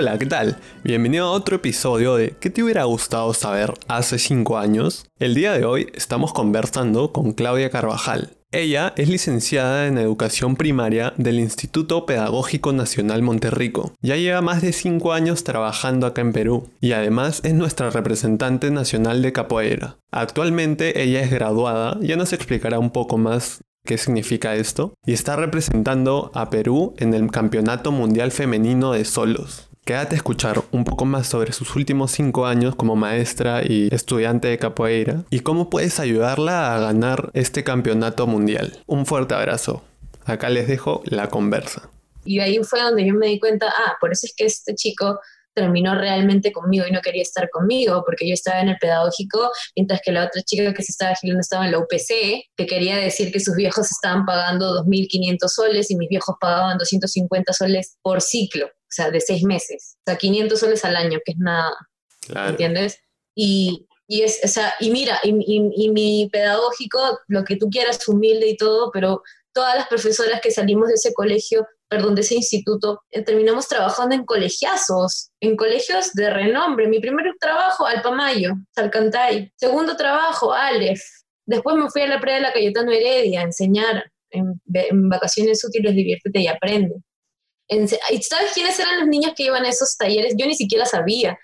Hola, ¿qué tal? Bienvenido a otro episodio de ¿Qué te hubiera gustado saber hace 5 años? El día de hoy estamos conversando con Claudia Carvajal. Ella es licenciada en Educación Primaria del Instituto Pedagógico Nacional Monterrico. Ya lleva más de 5 años trabajando acá en Perú y además es nuestra representante nacional de capoeira. Actualmente ella es graduada, ya nos explicará un poco más qué significa esto, y está representando a Perú en el Campeonato Mundial Femenino de Solos. Quédate a escuchar un poco más sobre sus últimos 5 años como maestra y estudiante de capoeira y cómo puedes ayudarla a ganar este campeonato mundial. Un fuerte abrazo. Acá les dejo la conversa. Y ahí fue donde yo me di cuenta, ah, por eso es que este chico terminó realmente conmigo y no quería estar conmigo porque yo estaba en el pedagógico, mientras que la otra chica que se estestaba agilando estaba en la UPC, que quería decir que sus viejos estaban pagando 2.500 soles y mis viejos pagaban 250 soles por ciclo o sea, de seis meses, o sea, 500 soles al año, que es nada, ¿entiendes? Y, y, es, o sea, y mira, y, y, mi pedagógico, lo que tú quieras, humilde y todo, pero todas las profesoras que salimos de ese colegio, perdón, de ese instituto, eh, terminamos trabajando en colegiazos, en colegios de renombre. Mi primer trabajo, Alpamayo, Salcantay. Segundo trabajo, Aleph. Después me fui a la pre de la Cayetano Heredia a enseñar en, en vacaciones útiles, diviértete y aprende. ¿Sabes quiénes eran los niños que iban a esos talleres? Yo ni siquiera sabía.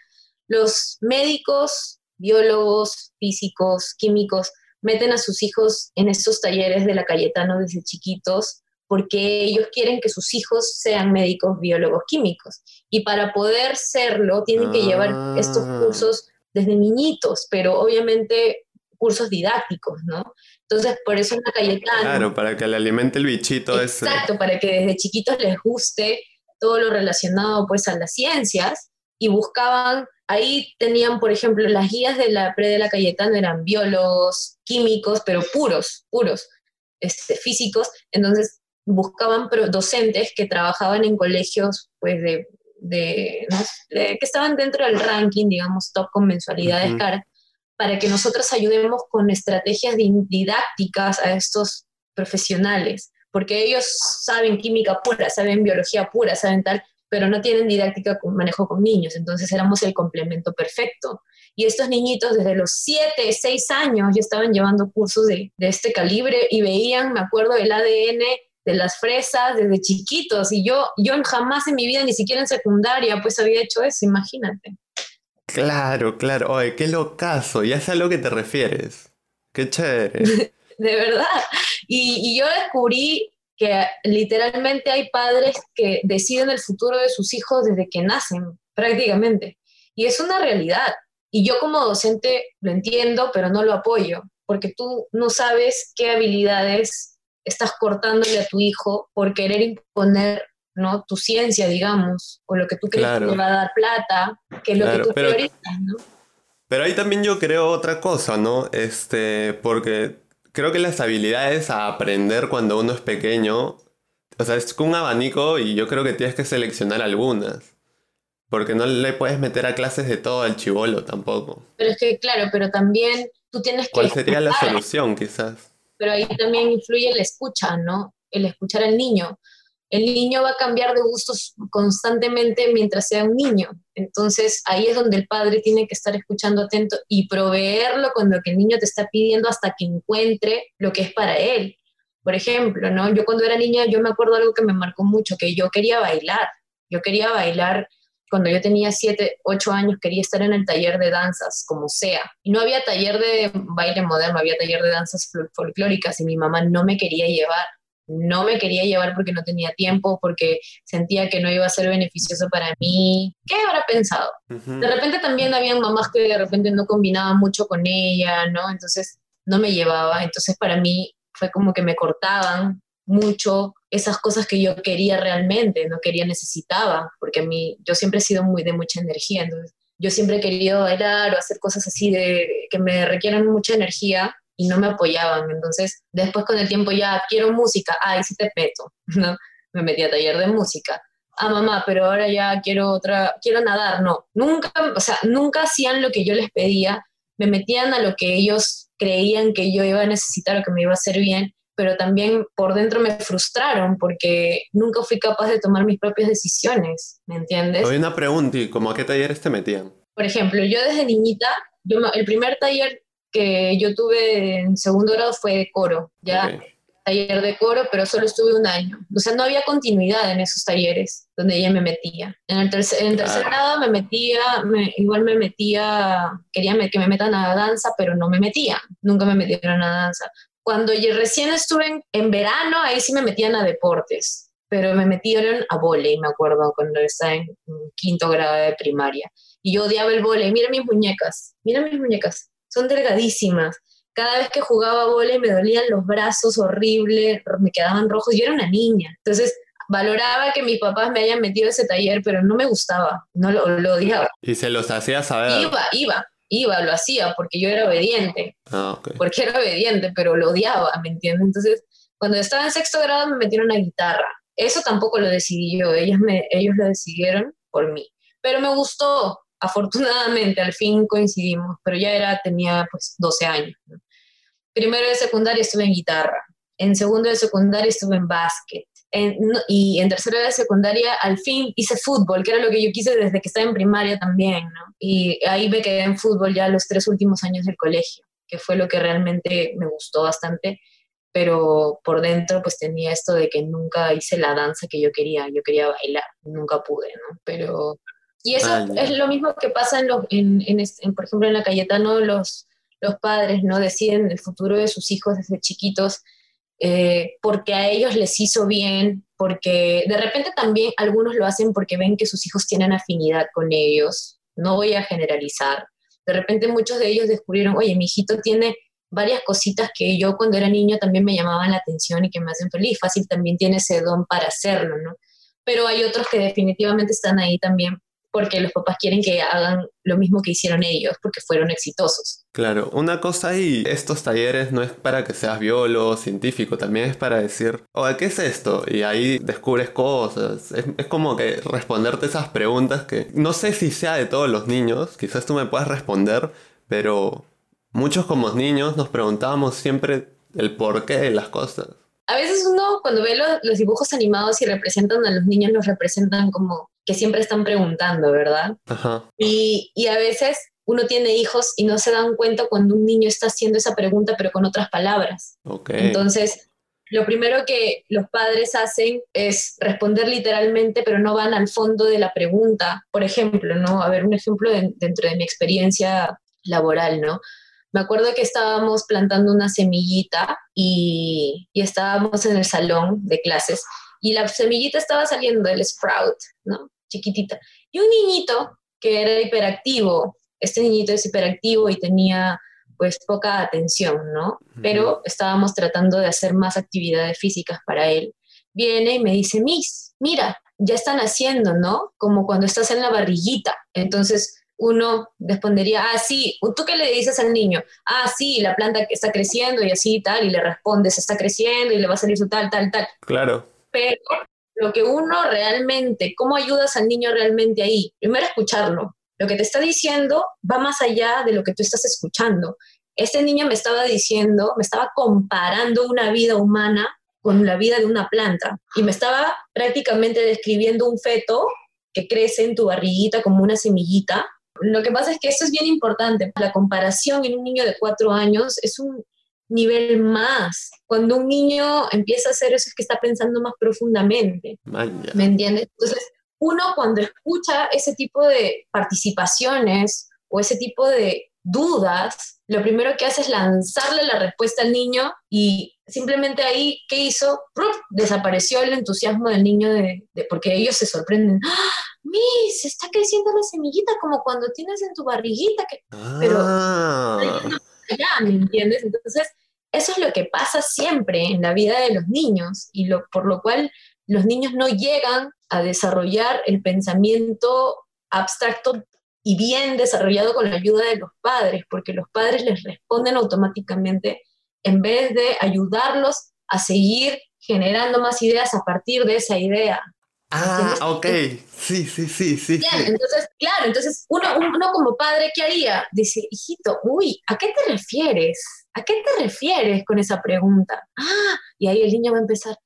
Los médicos, biólogos, físicos, químicos, meten a sus hijos en esos talleres de la Cayetano desde chiquitos porque ellos quieren que sus hijos sean médicos, biólogos, químicos. Y para poder serlo, tienen que llevar estos ah. cursos desde niñitos, pero obviamente cursos didácticos, ¿no? Entonces, por eso en la Cayetano... Claro, para que le alimente el bichito ese. Exacto, para que desde chiquitos les guste todo lo relacionado pues a las ciencias y buscaban, ahí tenían, por ejemplo, las guías de la pre de la Cayetano eran biólogos, químicos, pero puros, puros, este, físicos, entonces buscaban docentes que trabajaban en colegios pues de, de, que estaban dentro del ranking, digamos, top con mensualidades caras, para que nosotros ayudemos con estrategias didácticas a estos profesionales, porque ellos saben química pura, saben biología pura, saben tal, pero no tienen didáctica con manejo con niños, entonces éramos el complemento perfecto. Y estos niñitos desde los 7, 6 años ya estaban llevando cursos de, de este calibre y veían, me acuerdo, el ADN de las fresas desde chiquitos y yo, yo jamás en mi vida, ni siquiera en secundaria, pues había hecho eso, imagínate. Claro, claro. Oye, qué locazo. Ya sé a lo que te refieres. Qué chévere. de verdad. Y, yo descubrí que literalmente hay padres que deciden el futuro de sus hijos desde que nacen, prácticamente. Y es una realidad. Y yo como docente lo entiendo, pero no lo apoyo, porque tú no sabes qué habilidades estás cortándole a tu hijo por querer imponer ¿no? Tu ciencia, digamos, o lo que tú crees que te va a dar plata, que es lo que tú pero, priorizas, ¿no? Pero ahí también yo creo otra cosa, ¿no? Este, porque creo que las habilidades a aprender cuando uno es pequeño, o sea, es un abanico y yo creo que tienes que seleccionar algunas. Porque no le puedes meter a clases de todo al chivolo tampoco. Pero es que, claro, pero también tú tienes que... ¿Cuál sería la solución, quizás? Pero ahí también influye el escucha, ¿no? El escuchar al niño el niño va a cambiar de gustos constantemente mientras sea un niño. Entonces ahí es donde el padre tiene que estar escuchando atento y proveerlo con lo que el niño te está pidiendo hasta que encuentre lo que es para él. Por ejemplo, ¿no? Yo cuando era niña, yo me acuerdo algo que me marcó mucho, que yo quería bailar. Yo quería bailar cuando yo tenía 7, 8 años, quería estar en el taller de danzas, como sea. Y no había taller de baile moderno, había taller de danzas folclóricas y mi mamá no me quería llevar no me quería llevar porque no tenía tiempo, porque sentía que no iba a ser beneficioso para mí. ¿Qué habrá pensado? De repente también habían mamás que de repente no combinaban mucho con ella, ¿no? Entonces no me llevaba. Entonces para mí fue como que me cortaban mucho esas cosas que yo quería realmente, no quería, necesitaba, porque a mí, yo siempre he sido muy de mucha energía, entonces yo siempre he querido bailar o hacer cosas así de que me requieran mucha energía y no me apoyaban. Entonces, después con el tiempo ya quiero música, ay, sí te peto, ¿no? Me metí a taller de música. Ah, mamá, pero ahora ya quiero otra, quiero nadar, no. Nunca, o sea, nunca hacían lo que yo les pedía, me metían a lo que ellos creían que yo iba a necesitar o que me iba a hacer bien pero también por dentro me frustraron porque nunca fui capaz de tomar mis propias decisiones, ¿me entiendes? Hay una pregunta, ¿y cómo a qué talleres te metían? Por ejemplo, yo desde niñita, yo, el primer taller que yo tuve en segundo grado fue de coro, ya taller de coro, pero solo estuve un año. O sea, no había continuidad en esos talleres donde ella me metía. En el tercer, en tercer grado me metía, igual me metía, quería que me metan a danza, pero no me metía, nunca me metieron a danza. Cuando yo recién estuve en, verano, ahí sí me metían a deportes, pero me metieron a volei, me acuerdo, cuando estaba en quinto grado de primaria. Y yo odiaba el volei. Mira mis muñecas, mira mis muñecas, son delgadísimas cada vez que jugaba volei me dolían los brazos horrible, me quedaban rojos. Yo era una niña. Entonces, valoraba que mis papás me hayan metido a ese taller, pero no me gustaba, no lo, odiaba. ¿Y se los hacía saber? Iba, iba, iba, lo hacía porque yo era obediente. Ah, Porque era obediente, pero lo odiaba, ¿me entiendes? Entonces, cuando estaba en sexto grado me metieron a guitarra. Eso tampoco lo decidí yo, ellos, me, ellos lo decidieron por mí. Pero me gustó, afortunadamente, al fin coincidimos, pero ya era, tenía pues 12 años. Primero de secundaria estuve en guitarra, en segundo de secundaria estuve en básquet, y en tercero de secundaria al fin hice fútbol, que era lo que yo quise desde que estaba en primaria también, ¿no? Y ahí me quedé en fútbol ya los tres últimos años del colegio, que fue lo que realmente me gustó bastante, pero por dentro pues tenía esto de que nunca hice la danza que yo quería, yo quería bailar, nunca pude, ¿no? Pero... Y eso ah, es lo mismo que pasa en, los, en, en, por ejemplo, en la Cayetano, los, los padres no deciden el futuro de sus hijos desde chiquitos eh, porque a ellos les hizo bien, porque de repente también algunos lo hacen porque ven que sus hijos tienen afinidad con ellos. No voy a generalizar. De repente muchos de ellos descubrieron, oye, mi hijito tiene varias cositas que yo cuando era niño también me llamaban la atención y que me hacen feliz. Fácil también tiene ese don para hacerlo, ¿no? Pero hay otros que definitivamente están ahí también porque los papás quieren que hagan lo mismo que hicieron ellos, porque fueron exitosos. Claro, una cosa y estos talleres no es para que seas biólogo, científico, también es para decir, oye, ¿qué es esto? Y ahí descubres cosas. Es, es, como que responderte esas preguntas que no sé si sea de todos los niños, quizás tú me puedas responder, pero muchos como niños nos preguntábamos siempre el porqué de las cosas a veces uno cuando ve los, dibujos animados y representan a los niños, los representan como que siempre están preguntando, ¿verdad? Ajá. Y, y, a veces uno tiene hijos y no se dan cuenta cuando un niño está haciendo esa pregunta, pero con otras palabras. Okay. Entonces, lo primero que los padres hacen es responder literalmente, pero no van al fondo de la pregunta. Por ejemplo, ¿no? A ver, un ejemplo dentro de mi experiencia laboral, ¿no? Me acuerdo que estábamos plantando una semillita y, y, estábamos en el salón de clases y la semillita estaba saliendo del sprout, ¿no? Chiquitita. Y un niñito que era hiperactivo, este niñito es hiperactivo y tenía pues poca atención, ¿no? Pero estábamos tratando de hacer más actividades físicas para él. Viene y me dice, Miss, mira, ya están haciendo, ¿no? Como cuando estás en la barriguita. Entonces, uno respondería, ah, sí, ¿tú qué le dices al niño? Ah, sí, la planta que está creciendo y así y tal, y le respondes, está creciendo y le va a salir su tal, tal, tal. Claro. Pero lo que uno realmente, ¿cómo ayudas al niño realmente ahí? Primero escucharlo. Lo que te está diciendo va más allá de lo que tú estás escuchando. Este niño me estaba diciendo, me estaba comparando una vida humana con la vida de una planta y me estaba prácticamente describiendo un feto que crece en tu barriguita como una semillita lo que pasa es que esto es bien importante. La comparación en un niño de cuatro años es un nivel más. Cuando un niño empieza a hacer eso es que está pensando más profundamente. ¿Me entiendes? Entonces, uno cuando escucha ese tipo de participaciones o ese tipo de dudas, lo primero que hace es lanzarle la respuesta al niño y simplemente ahí, ¿qué hizo? Desapareció el entusiasmo del niño de, porque ellos se sorprenden. ¡Ah! Miss, está creciendo la semillita como cuando tienes en tu barriguita. Que... Pero ah. Ya, ¿me entiendes? Entonces, eso es lo que pasa siempre en la vida de los niños y lo, por lo cual los niños no llegan a desarrollar el pensamiento abstracto y bien desarrollado con la ayuda de los padres, porque los padres les responden automáticamente en vez de ayudarlos a seguir generando más ideas a partir de esa idea. Ah, ok. Sí, sí, sí, sí. entonces, claro, entonces uno, uno como padre, ¿qué haría? Dice, hijito, uy, ¿a qué te refieres? ¿a qué te refieres con esa pregunta? Ah, y ahí el niño va a empezar,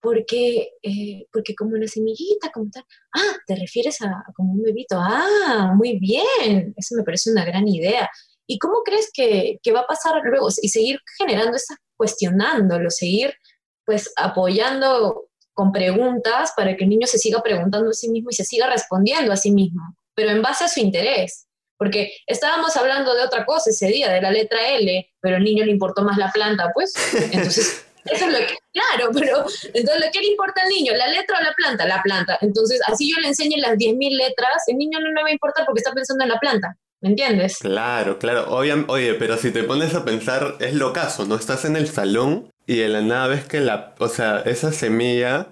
porque, eh, porque como una semillita, como tal. Ah, te refieres a, como un bebito. Ah, muy bien, eso me parece una gran idea. ¿Y cómo crees que, que va a pasar luego? Y seguir generando esas, cuestionándolo, seguir pues apoyando con preguntas para que el niño se siga preguntando a sí mismo y se siga respondiendo a sí mismo, pero en base a su interés. Porque estábamos hablando de otra cosa ese día, de la letra L, pero al niño le importó más la planta, pues. Entonces, eso es lo que, claro, pero entonces, ¿qué le importa al niño? ¿La letra o la planta? La planta. Entonces, así yo le enseño las 10.000 letras, el niño no le va a importar porque está pensando en la planta. ¿Me entiendes? Claro, claro. oye, pero si te pones a pensar, es lo caso, ¿no? Estás en el salón y de la nada ves que la, o sea, esa semilla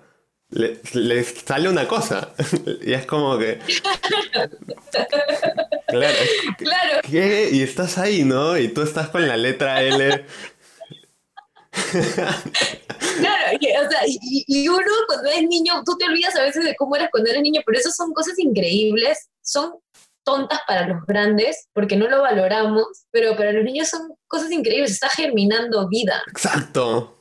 le, sale una cosa. y es como que. claro. claro. ¿Qué? Y estás ahí, ¿no? Y tú estás con la letra L. claro, y, o sea, y, uno cuando es niño, tú te olvidas a veces de cómo eras cuando eres niño, pero eso son cosas increíbles, son tontas para los grandes porque no lo valoramos, pero para los niños son cosas increíbles, está germinando vida. Exacto.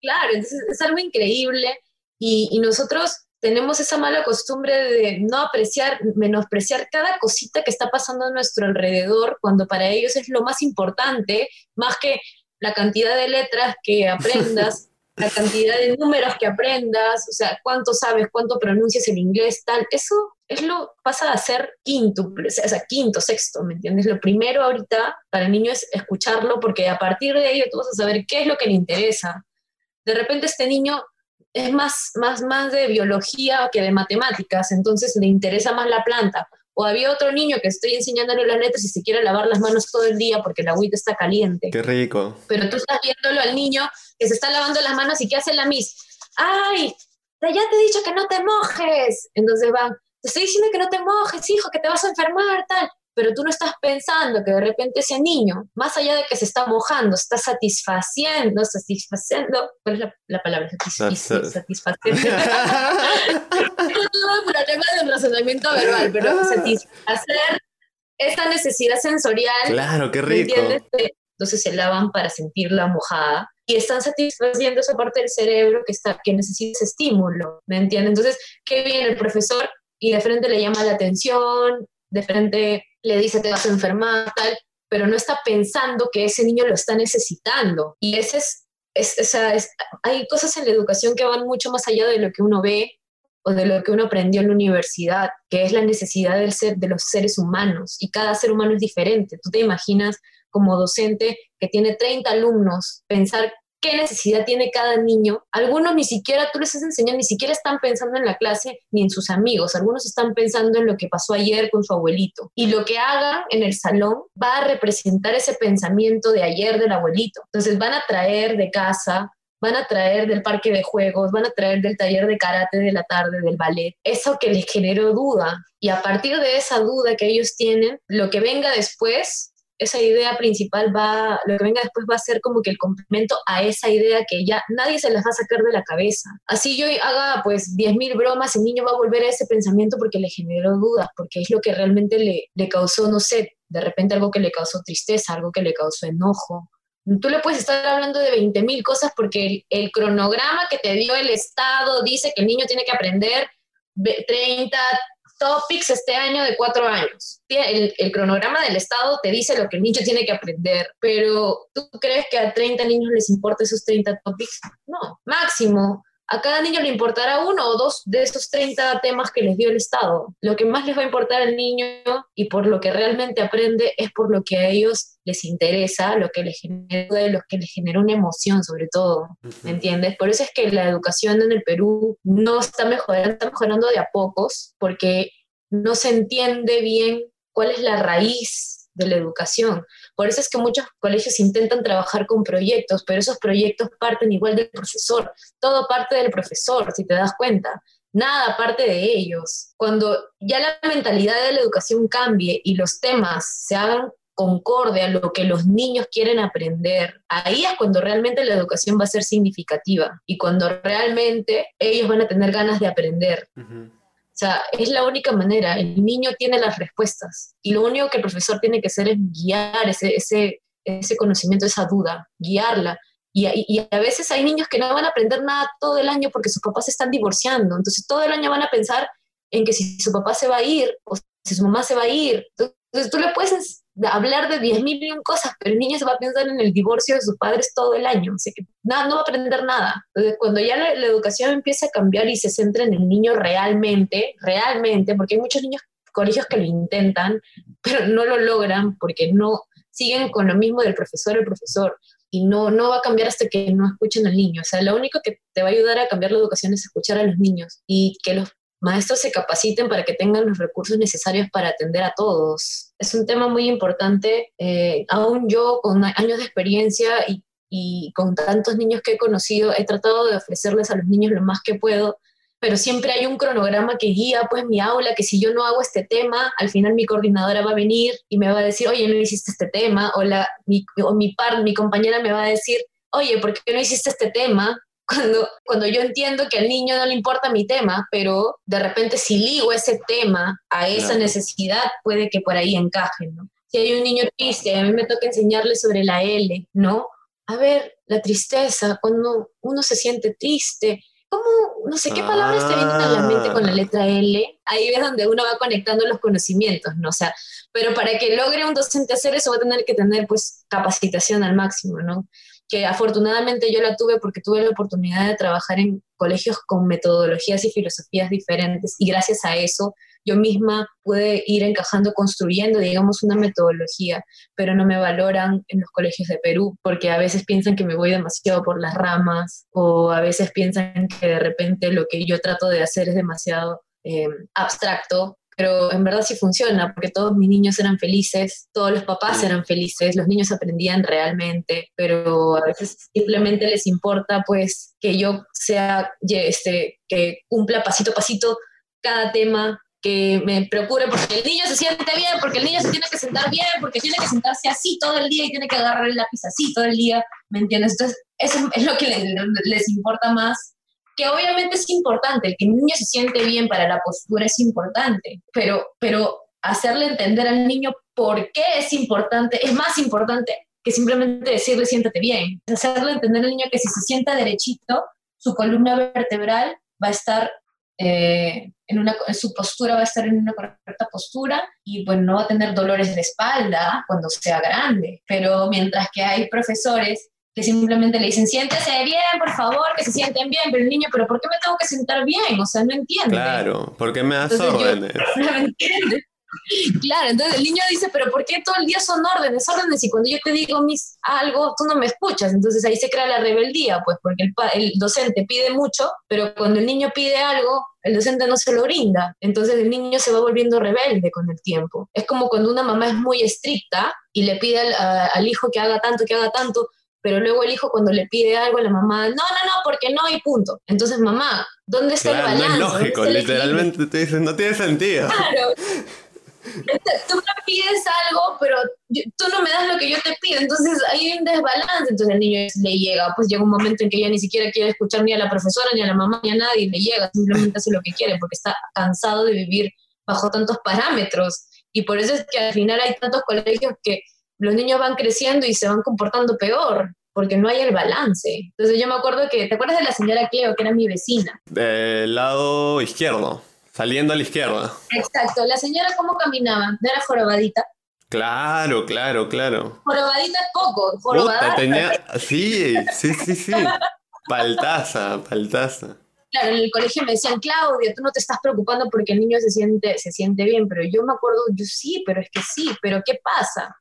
Claro, entonces es algo increíble y, nosotros tenemos esa mala costumbre de no apreciar, menospreciar cada cosita que está pasando a nuestro alrededor, cuando para ellos es lo más importante, más que la cantidad de letras que aprendas, la cantidad de números que aprendas, o sea, cuánto sabes, cuánto pronuncias el inglés, tal, eso es lo pasa a ser quinto, o sea, quinto, sexto, ¿me entiendes? Lo primero ahorita para el niño es escucharlo porque a partir de ello tú vas a saber qué es lo que le interesa. De repente este niño es más, más, más de biología que de matemáticas, entonces le interesa más la planta. O había otro niño que estoy enseñándole las letras y se quiere lavar las manos todo el día porque la agüita está caliente. Qué rico. Pero tú estás viéndolo al niño que se está lavando las manos y ¿qué hace la mis? ¡Ay! Ya te he dicho que no te mojes. Entonces van, te estoy diciendo que no te mojes, hijo, que te vas a enfermar, tal. Pero tú no estás pensando que de repente ese niño, más allá de que se está mojando, está satisfaciendo, satisfaciendo, ¿cuál es la, palabra? satisfaciendo. no problema de razonamiento verbal, pero satisfacer esa necesidad sensorial. Claro, qué rico. Entonces se lavan para sentir la mojada y están satisfaciendo esa parte del cerebro que, está, que necesita ese estímulo, ¿me entiendes? Entonces, qué bien, el profesor y de frente le llama la atención, de frente le dice te vas a enfermar, tal, pero no está pensando que ese niño lo está necesitando. Y ese es, es, es, hay cosas en la educación que van mucho más allá de lo que uno ve o de lo que uno aprendió en la universidad, que es la necesidad del ser, de los seres humanos. Y cada ser humano es diferente. Tú te imaginas como docente que tiene 30 alumnos, pensar qué necesidad tiene cada niño. Algunos ni siquiera tú les has enseñado, ni siquiera están pensando en la clase ni en sus amigos. Algunos están pensando en lo que pasó ayer con su abuelito. Y lo que hagan en el salón va a representar ese pensamiento de ayer del abuelito. Entonces van a traer de casa van a traer del parque de juegos, van a traer del taller de karate de la tarde, del ballet, eso que les generó duda. Y a partir de esa duda que ellos tienen, lo que venga después esa idea principal va, lo que venga después va a ser como que el complemento a esa idea que ya nadie se las va a sacar de la cabeza. Así yo haga pues 10.000 bromas, el niño va a volver a ese pensamiento porque le generó dudas, porque es lo que realmente le, le causó, no sé, de repente algo que le causó tristeza, algo que le causó enojo. Tú le puedes estar hablando de 20.000 cosas porque el, el cronograma que te dio el Estado dice que el niño tiene que aprender 30, topics este año de cuatro años. El, cronograma del Estado te dice lo que el niño tiene que aprender, pero ¿tú crees que a 30 niños les importa esos 30 topics? No, máximo a cada niño le importará uno o dos de esos 30 temas que les dio el Estado. Lo que más les va a importar al niño y por lo que realmente aprende es por lo que a ellos les interesa, lo que les genera, lo que les genera una emoción sobre todo, ¿me entiendes? Por eso es que la educación en el Perú no está mejorando, está mejorando de a pocos, porque no se entiende bien cuál es la raíz de la educación. Por eso es que muchos colegios intentan trabajar con proyectos, pero esos proyectos parten igual del profesor. Todo parte del profesor, si te das cuenta. Nada parte de ellos. Cuando ya la mentalidad de la educación cambie y los temas se hagan concorde a lo que los niños quieren aprender, ahí es cuando realmente la educación va a ser significativa y cuando realmente ellos van a tener ganas de aprender. O sea, es la única manera. El niño tiene las respuestas y lo único que el profesor tiene que hacer es guiar ese, ese, ese conocimiento, esa duda, guiarla. Y, y, a veces hay niños que no van a aprender nada todo el año porque sus papás se están divorciando. Entonces todo el año van a pensar en que si su papá se va a ir o si su mamá se va a ir. Entonces tú le puedes hablar de 10.000 mil cosas, pero el niño se va a pensar en el divorcio de sus padres todo el año. Así que nada, no va a aprender nada. Entonces cuando ya la, la educación empieza a cambiar y se centra en el niño realmente, realmente, porque hay muchos niños colegios que lo intentan, pero no lo logran porque no siguen con lo mismo del profesor el profesor y no, no va a cambiar hasta que no escuchen al niño. O sea, lo único que te va a ayudar a cambiar la educación es escuchar a los niños y que los maestros se capaciten para que tengan los recursos necesarios para atender a todos. Es un tema muy importante. Eh, aún yo, con años de experiencia y, con tantos niños que he conocido, he tratado de ofrecerles a los niños lo más que puedo pero siempre hay un cronograma que guía pues mi aula, que si yo no hago este tema, al final mi coordinadora va a venir y me va a decir, oye, no hiciste este tema, o, la, mi, o par, mi compañera me va a decir, oye, ¿por qué no hiciste este tema? Cuando, cuando yo entiendo que al niño no le importa mi tema, pero de repente si ligo ese tema a esa necesidad, puede que por ahí encaje, ¿no? Si hay un niño triste, a mí me toca enseñarle sobre la L, ¿no? A ver, la tristeza, cuando uno se siente triste, ¿cómo, no sé qué palabras te vienen a la mente con la ah. letra L? Ahí es donde uno va conectando los conocimientos, ¿no? O sea, pero para que logre un docente hacer eso va a tener que tener pues capacitación al máximo, ¿no? Que afortunadamente yo la tuve porque tuve la oportunidad de trabajar en colegios con metodologías y filosofías diferentes y gracias a eso yo misma pude ir encajando, construyendo, digamos, una metodología, pero no me valoran en los colegios de Perú, porque a veces piensan que me voy demasiado por las ramas o a veces piensan que de repente lo que yo trato de hacer es demasiado eh, abstracto, pero en verdad sí funciona, porque todos mis niños eran felices, todos los papás eran felices, los niños aprendían realmente, pero a veces simplemente les importa pues que yo sea, este, que cumpla pasito a pasito cada tema que me procure porque el niño se siente bien, porque el niño se tiene que sentar bien, porque tiene que sentarse así todo el día y tiene que agarrar el lápiz así todo el día, ¿me entiendes? Entonces, eso es lo que les, importa más, que obviamente es importante, que el niño se siente bien para la postura es importante, pero, pero hacerle entender al niño por qué es importante, es más importante que simplemente decirle siéntate bien, hacerle entender al niño que si se sienta derechito, su columna vertebral va a estar eh, en una, su postura va a estar en una correcta postura y pues no va a tener dolores de espalda cuando sea grande. Pero mientras que hay profesores que simplemente le dicen, siéntese bien, por favor, que se sienten bien, pero el niño, pero ¿por qué me tengo que sentar bien? O sea, no entiende. Claro, ¿por qué me das órdenes? no entiende. Claro, entonces el niño dice, pero ¿por qué todo el día son órdenes, órdenes? Y cuando yo te digo mis, algo, tú no me escuchas. Entonces ahí se crea la rebeldía, pues porque el, el docente pide mucho, pero cuando el niño pide algo, el docente no se lo brinda. Entonces el niño se va volviendo rebelde con el tiempo. Es como cuando una mamá es muy estricta y le pide al, al hijo que haga tanto, que haga tanto, pero luego el hijo cuando le pide algo a la mamá, no, no, no, porque no hay punto. Entonces, mamá, ¿dónde está el balance? No es lógico, literalmente te dicen, no tiene sentido. Claro. tú me pides algo, pero tú no me das lo que yo te pido, entonces hay un desbalance, entonces el niño le llega, pues llega un momento en que ya ni siquiera quiere escuchar ni a la profesora, ni a la mamá, ni a nadie, le llega, simplemente hace lo que quiere, porque está cansado de vivir bajo tantos parámetros, y por eso es que al final hay tantos colegios que los niños van creciendo y se van comportando peor, porque no hay el balance. Entonces yo me acuerdo que, ¿te acuerdas de la señora Cleo, que era mi vecina? Del lado izquierdo. Saliendo a la izquierda. Exacto. ¿La señora cómo caminaba? ¿No era jorobadita? Claro, claro, claro. Jorobadita es poco, jorobada. tenía... Sí, sí, sí, sí. Paltaza, paltaza. Claro, en el colegio me decían, Claudia, tú no te estás preocupando porque el niño se siente, se siente bien, pero yo me acuerdo, yo sí, pero es que sí, pero ¿qué pasa?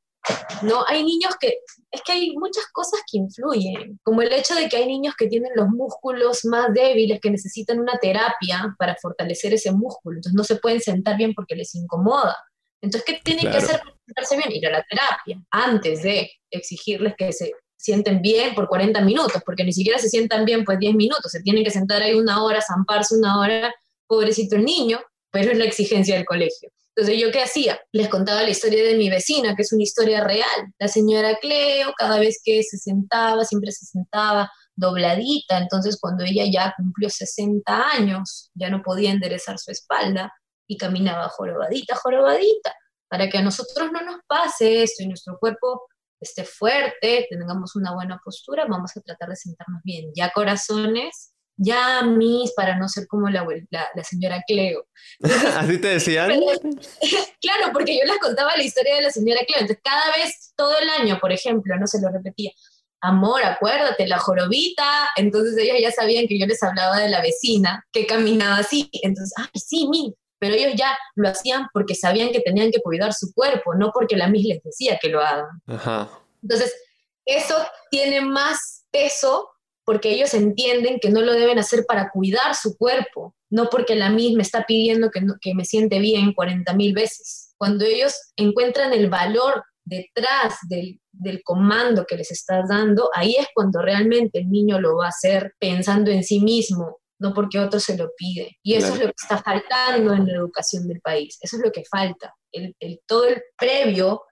No, hay niños que, es que hay muchas cosas que influyen, como el hecho de que hay niños que tienen los músculos más débiles, que necesitan una terapia para fortalecer ese músculo, entonces no se pueden sentar bien porque les incomoda. Entonces, ¿qué tienen que hacer para sentarse bien? Ir a la terapia, antes de exigirles que se sienten bien por 40 minutos, porque ni siquiera se sientan bien pues 10 minutos, se tienen que sentar ahí una hora, zamparse una hora, pobrecito el niño, pero es la exigencia del colegio. Entonces, ¿yo qué hacía? Les contaba la historia de mi vecina, que es una historia real. La señora Cleo, cada vez que se sentaba, siempre se sentaba dobladita. Entonces, cuando ella ya cumplió 60 años, ya no podía enderezar su espalda y caminaba jorobadita, jorobadita, para que a nosotros no nos pase esto y nuestro cuerpo esté fuerte, tengamos una buena postura, vamos a tratar de sentarnos bien. Ya corazones, ya mis, para no ser como la, la, señora Cleo. ¿Así te decían? claro, porque yo les contaba la historia de la señora Cleo. Entonces, cada vez, todo el año, por ejemplo, no se lo repetía. Amor, acuérdate, la jorobita. Entonces ellos ya sabían que yo les hablaba de la vecina que caminaba así. Entonces, ay, sí, mi. Pero ellos ya lo hacían porque sabían que tenían que cuidar su cuerpo, no porque la mis les decía que lo hagan. Ajá. Entonces, eso tiene más peso porque ellos entienden que no lo deben hacer para cuidar su cuerpo, no porque la misma está pidiendo que, que me siente bien 40 mil veces. Cuando ellos encuentran el valor detrás del, del, comando que les estás dando, ahí es cuando realmente el niño lo va a hacer pensando en sí mismo, no porque otro se lo pide. Y eso es lo que está faltando en la educación del país, eso es lo que falta. El, el, todo el previo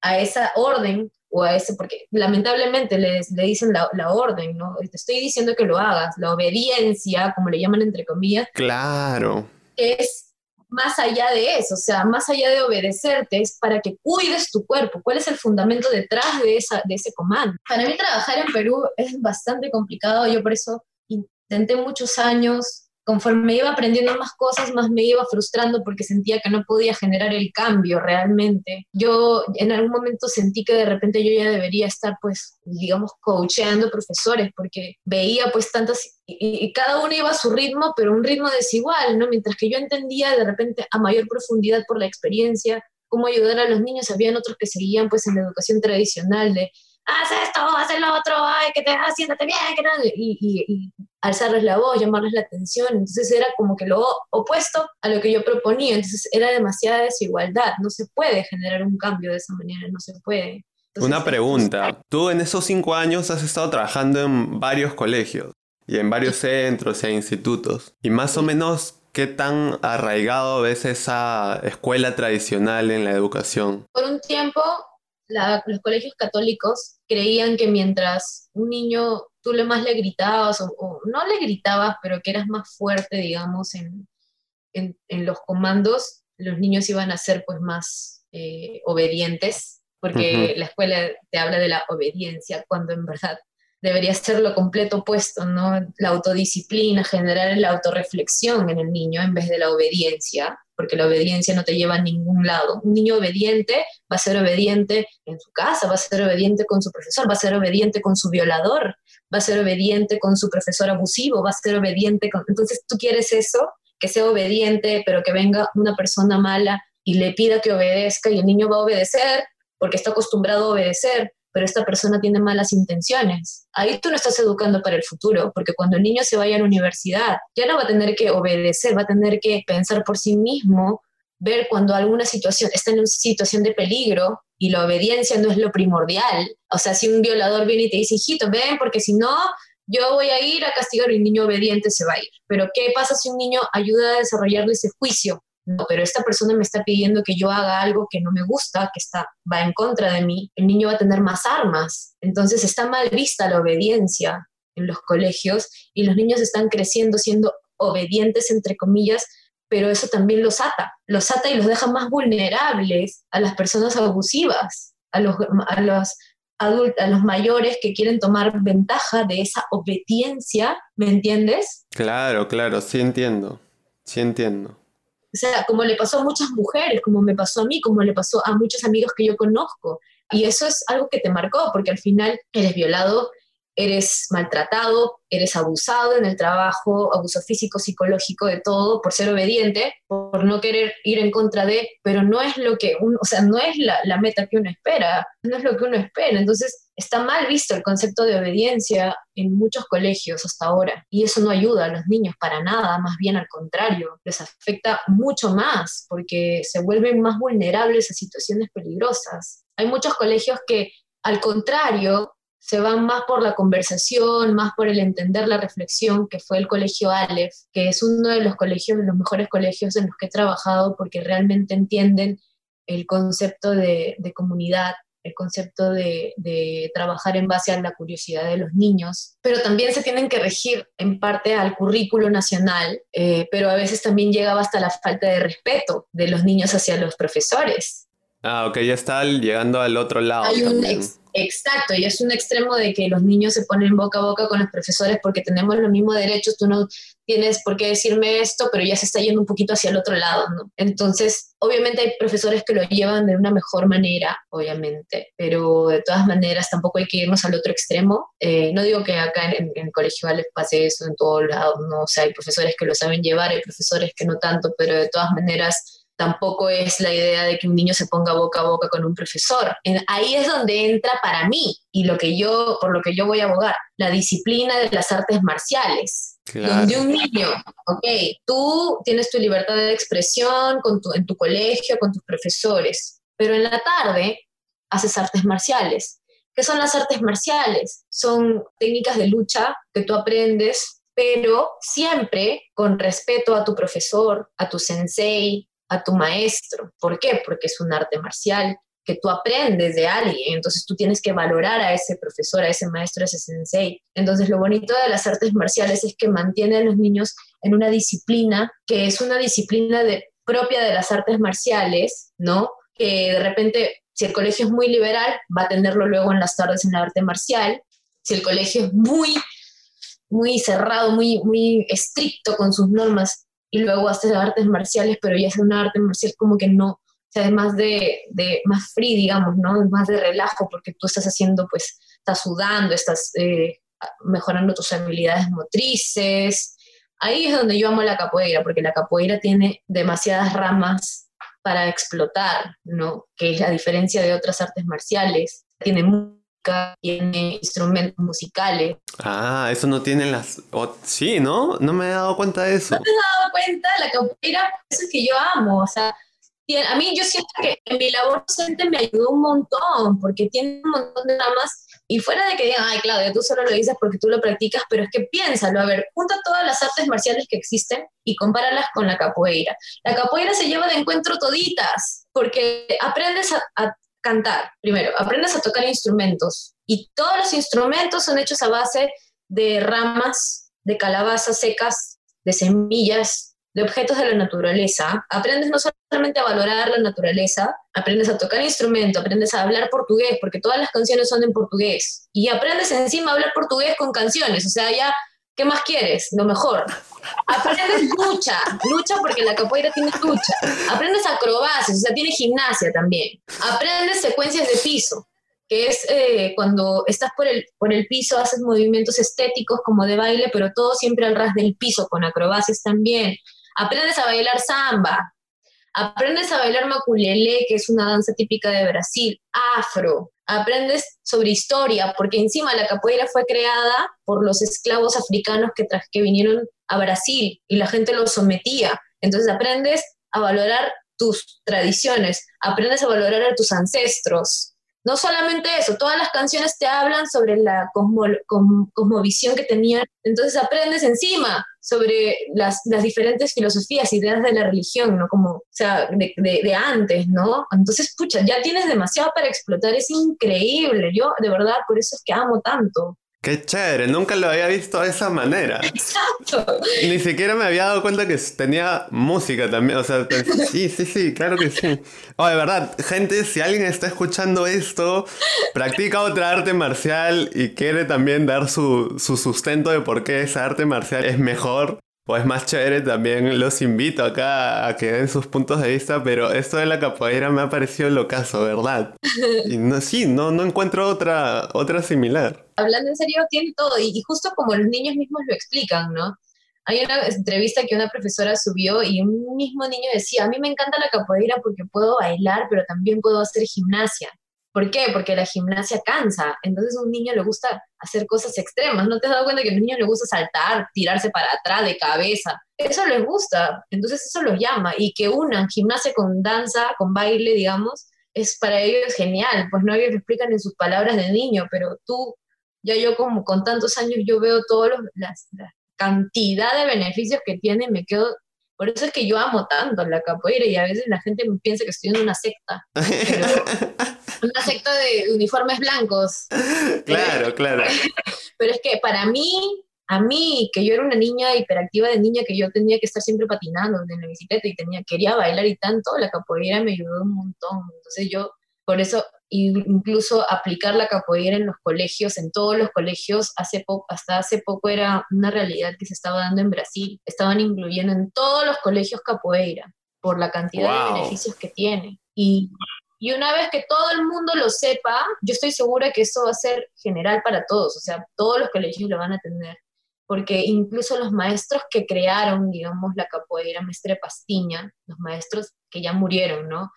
a esa orden o a ese, porque lamentablemente le dicen la, la, orden, ¿no? Te estoy diciendo que lo hagas, la obediencia, como le llaman entre comillas. Claro. Es más allá de eso, o sea, más allá de obedecerte, es para que cuides tu cuerpo. ¿Cuál es el fundamento detrás de, esa, de ese comando? Para mí trabajar en Perú es bastante complicado, yo por eso intenté muchos años conforme iba aprendiendo más cosas, más me iba frustrando porque sentía que no podía generar el cambio realmente. Yo en algún momento sentí que de repente yo ya debería estar, pues, digamos, coacheando profesores porque veía pues tantas, y, cada uno iba a su ritmo, pero un ritmo desigual, ¿no? Mientras que yo entendía de repente a mayor profundidad por la experiencia cómo ayudar a los niños, habían otros que seguían pues en la educación tradicional de haz esto, haz el otro, ay, que te, ah, siéntate bien, que no, y, y, alzarles la voz, llamarles la atención. Entonces era como que lo opuesto a lo que yo proponía. Entonces era demasiada desigualdad. No se puede generar un cambio de esa manera, no se puede. Una pregunta. Tú en esos cinco años has estado trabajando en varios colegios y en varios centros e institutos. Y más o menos, ¿qué tan arraigado ves esa escuela tradicional en la educación? Por un tiempo los colegios católicos creían que mientras un niño tú le más le gritabas, o, no le gritabas, pero que eras más fuerte, digamos, en, en, los comandos, los niños iban a ser pues más eh, obedientes, porque la escuela te habla de la obediencia, cuando en verdad debería ser lo completo opuesto, ¿no? La autodisciplina, generar la autorreflexión en el niño en vez de la obediencia porque la obediencia no te lleva a ningún lado. Un niño obediente va a ser obediente en su casa, va a ser obediente con su profesor, va a ser obediente con su violador, va a ser obediente con su profesor abusivo, va a ser obediente con... Entonces tú quieres eso, que sea obediente, pero que venga una persona mala y le pida que obedezca y el niño va a obedecer porque está acostumbrado a obedecer, pero esta persona tiene malas intenciones. Ahí tú no estás educando para el futuro, porque cuando el niño se vaya a la universidad, ya no va a tener que obedecer, va a tener que pensar por sí mismo, ver cuando alguna situación está en una situación de peligro y la obediencia no es lo primordial. O sea, si un violador viene y te dice, hijito, ven, porque si no, yo voy a ir a castigar y niño obediente se va a ir. Pero ¿qué pasa si un niño ayuda a desarrollarle ese juicio? No, pero esta persona me está pidiendo que yo haga algo que no me gusta, que está, va en contra de mí, el niño va a tener más armas. Entonces está mal vista la obediencia en los colegios y los niños están creciendo siendo obedientes, entre comillas, pero eso también los ata, los ata y los deja más vulnerables a las personas abusivas, a los, adultos, a los mayores que quieren tomar ventaja de esa obediencia, ¿me entiendes? Claro, claro, sí entiendo, sí entiendo. O sea, como le pasó a muchas mujeres, como me pasó a mí, como le pasó a muchos amigos que yo conozco. Y eso es algo que te marcó, porque al final eres violado, eres maltratado, eres abusado en el trabajo, abuso físico, psicológico, de todo, por ser obediente, por no querer ir en contra de, pero no es lo que uno, o sea, no es la, la meta que uno espera, no es lo que uno espera. Entonces, está mal visto el concepto de obediencia en muchos colegios hasta ahora, y eso no ayuda a los niños para nada, más bien al contrario, les afecta mucho más, porque se vuelven más vulnerables a situaciones peligrosas. Hay muchos colegios que, al contrario, se van más por la conversación, más por el entender la reflexión, que fue el colegio Aleph, que es uno de los colegios, los mejores colegios en los que he trabajado, porque realmente entienden el concepto de, comunidad, el concepto de, trabajar en base a la curiosidad de los niños, pero también se tienen que regir en parte al currículo nacional, eh, pero a veces también llegaba hasta la falta de respeto de los niños hacia los profesores. Ah, ok, ya está llegando al otro lado. Hay un exacto, y es un extremo de que los niños se ponen boca a boca con los profesores porque tenemos los mismos derechos, tú no tienes por qué decirme esto, pero ya se está yendo un poquito hacia el otro lado, ¿no? Entonces, obviamente hay profesores que lo llevan de una mejor manera, obviamente, pero de todas maneras tampoco hay que irnos al otro extremo. Eh, no digo que acá en, en el colegio les pase eso en todos lados, ¿no? O sea, hay profesores que lo saben llevar, hay profesores que no tanto, pero de todas maneras tampoco es la idea de que un niño se ponga boca a boca con un profesor. ahí es donde entra para mí y lo que yo, por lo que yo voy a abogar, la disciplina de las artes marciales. Donde un niño, ok, tú tienes tu libertad de expresión con tu, en tu colegio, con tus profesores, pero en la tarde haces artes marciales. ¿Qué son las artes marciales? Son técnicas de lucha que tú aprendes pero siempre con respeto a tu profesor, a tu sensei, a tu maestro. ¿Por qué? Porque es un arte marcial que tú aprendes de alguien, entonces tú tienes que valorar a ese profesor, a ese maestro, a ese sensei. Entonces lo bonito de las artes marciales es que mantiene a los niños en una disciplina que es una disciplina propia de las artes marciales, ¿no? Que de repente, si el colegio es muy liberal, va a tenerlo luego en las tardes en la arte marcial. Si el colegio es muy, muy cerrado, muy, muy estricto con sus normas, y luego haces artes marciales, pero ya es una arte marcial como que no, sea, es más de, de, más free, digamos, ¿no? Es más de relajo porque tú estás haciendo, pues, estás sudando, estás eh, mejorando tus habilidades motrices. Ahí es donde yo amo la capoeira, porque la capoeira tiene demasiadas ramas para explotar, ¿no? Que es la diferencia de otras artes marciales. Tiene tiene instrumentos musicales. Ah, eso no tiene las... sí, ¿no? No me he dado cuenta de eso. No me he dado cuenta, la capoeira, eso es que yo amo, o sea, a mí yo siento que mi labor docente me ayudó un montón, porque tiene un montón de ramas, y fuera de que digan, ay, Claudia, tú solo lo dices porque tú lo practicas, pero es que piénsalo, a ver, junta todas las artes marciales que existen y compáralas con la capoeira. La capoeira se lleva de encuentro toditas, porque aprendes a cantar. Primero, aprendes a tocar instrumentos y todos los instrumentos son hechos a base de ramas, de calabazas secas, de semillas, de objetos de la naturaleza. Aprendes no solamente a valorar la naturaleza, aprendes a tocar instrumento, aprendes a hablar portugués, porque todas las canciones son en portugués. Y aprendes encima a hablar portugués con canciones, o sea, ya ¿Qué más quieres? Lo mejor. Aprendes lucha, lucha porque la capoeira tiene lucha. Aprendes acrobacias, o sea, tiene gimnasia también. Aprendes secuencias de piso, que es eh, cuando estás por el, por el piso, haces movimientos estéticos como de baile, pero todo siempre al ras del piso, con acrobacias también. Aprendes a bailar samba, aprendes a bailar maculelé, que es una danza típica de Brasil, afro, aprendes sobre historia, porque encima la capoeira fue creada por los esclavos africanos que, que vinieron a Brasil y la gente los sometía. Entonces aprendes a valorar tus tradiciones, aprendes a valorar a tus ancestros, no solamente eso, todas las canciones te hablan sobre la cosmovisión que tenían, entonces aprendes encima sobre las, diferentes filosofías, ideas de la religión, ¿no? Como, o sea, de, de, antes, ¿no? Entonces, pucha, ya tienes demasiado para explotar, es increíble, yo de verdad por eso es que amo tanto. Qué chévere, nunca lo había visto de esa manera. Exacto. Ni siquiera me había dado cuenta que tenía música también. O sea, sí, sí, sí, claro que sí. Oh, de verdad, gente, si alguien está escuchando esto, practica otra arte marcial y quiere también dar su, su sustento de por qué esa arte marcial es mejor, pues más chévere también los invito acá a que den sus puntos de vista, pero esto de la capoeira me ha parecido locazo, ¿verdad? Y no, sí, no, no encuentro otra, otra similar. Hablando en serio, tiene todo, y, justo como los niños mismos lo explican, ¿no? Hay una entrevista que una profesora subió y un mismo niño decía, a mí me encanta la capoeira porque puedo bailar, pero también puedo hacer gimnasia. ¿Por qué? Porque la gimnasia cansa. Entonces a un niño le gusta hacer cosas extremas. ¿No te has dado cuenta que a los niños les gusta saltar, tirarse para atrás de cabeza? Eso les gusta. Entonces eso los llama. Y que unan gimnasia con danza, con baile, digamos, es para ellos genial. Pues no ellos lo explican en sus palabras de niño, pero tú, ya yo como con tantos años, yo veo toda la cantidad de beneficios que tiene, me quedo por eso es que yo amo tanto la capoeira y a veces la gente piensa que estoy en una secta. una secta de uniformes blancos. Claro, claro. Pero es que para mí, a mí, que yo era una niña hiperactiva de niña, que yo tenía que estar siempre patinando en la bicicleta y tenía, quería bailar y tanto, la capoeira me ayudó un montón. Entonces yo, por eso, incluso aplicar la capoeira en los colegios, en todos los colegios, hace hasta hace poco era una realidad que se estaba dando en Brasil. Estaban incluyendo en todos los colegios capoeira por la cantidad de beneficios que tiene. Y y una vez que todo el mundo lo sepa, yo estoy segura que eso va a ser general para todos, o sea, todos los colegios lo van a tener, porque incluso los maestros que crearon, digamos, la capoeira, Mestre Pastiña, los maestros que ya murieron, ¿no?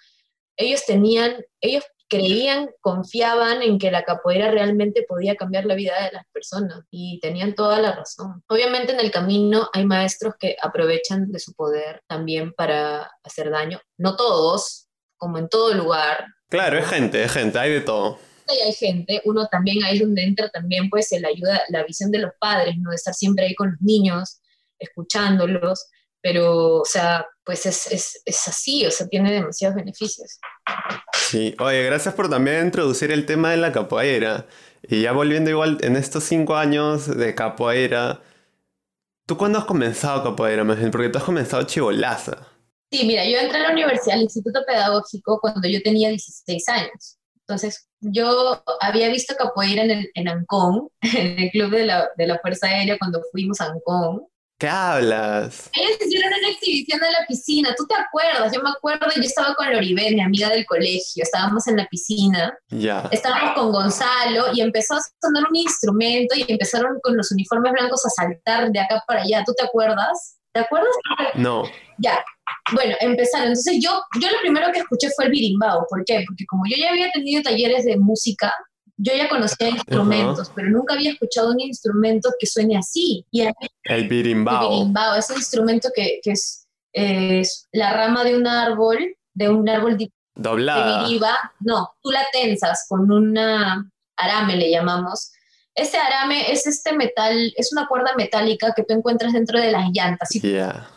Ellos tenían, ellos creían, confiaban en que la capoeira realmente podía cambiar la vida de las personas y tenían toda la razón. Obviamente en el camino hay maestros que aprovechan de su poder también para hacer daño, no todos, como en todo lugar. Claro, es gente, es gente, hay de todo. Y hay gente, uno también ahí donde entra también pues el ayuda, la visión de los padres, ¿no? De estar siempre ahí con los niños, escuchándolos, pero, o sea, pues es, es, es así, o sea, tiene demasiados beneficios. Sí, oye, gracias por también introducir el tema de la capoeira. Y ya volviendo igual en estos cinco años de capoeira, ¿tú cuándo has comenzado capoeira, Porque tú has comenzado chivolaza. Sí, mira, yo entré a la universidad, al Instituto Pedagógico, cuando yo tenía 16 años. Entonces, yo había visto capoeira en, el, en Ancón, en el club de la, de la Fuerza Aérea, cuando fuimos a Ancón. ¿Qué hablas? Ellos hicieron una exhibición en la piscina, ¿tú te acuerdas? Yo me acuerdo, yo estaba con Loribel, mi amiga del colegio, estábamos en la piscina, ya. estábamos con Gonzalo y empezó a sonar un instrumento y empezaron con los uniformes blancos a saltar de acá para allá, ¿tú te acuerdas? ¿Te acuerdas? No. Ya, bueno, empezaron. Entonces yo, yo lo primero que escuché fue el birimbao. ¿Por qué? Porque como yo ya había tenido talleres de música, yo ya conocía instrumentos, pero nunca había escuchado un instrumento que suene así. Y el birimbao. El birimbao es un instrumento que, que es, es, la rama de un árbol, de un árbol doblada. De No, tú la tensas con una arame, le llamamos, ese arame es este metal, es una cuerda metálica que tú encuentras dentro de las llantas,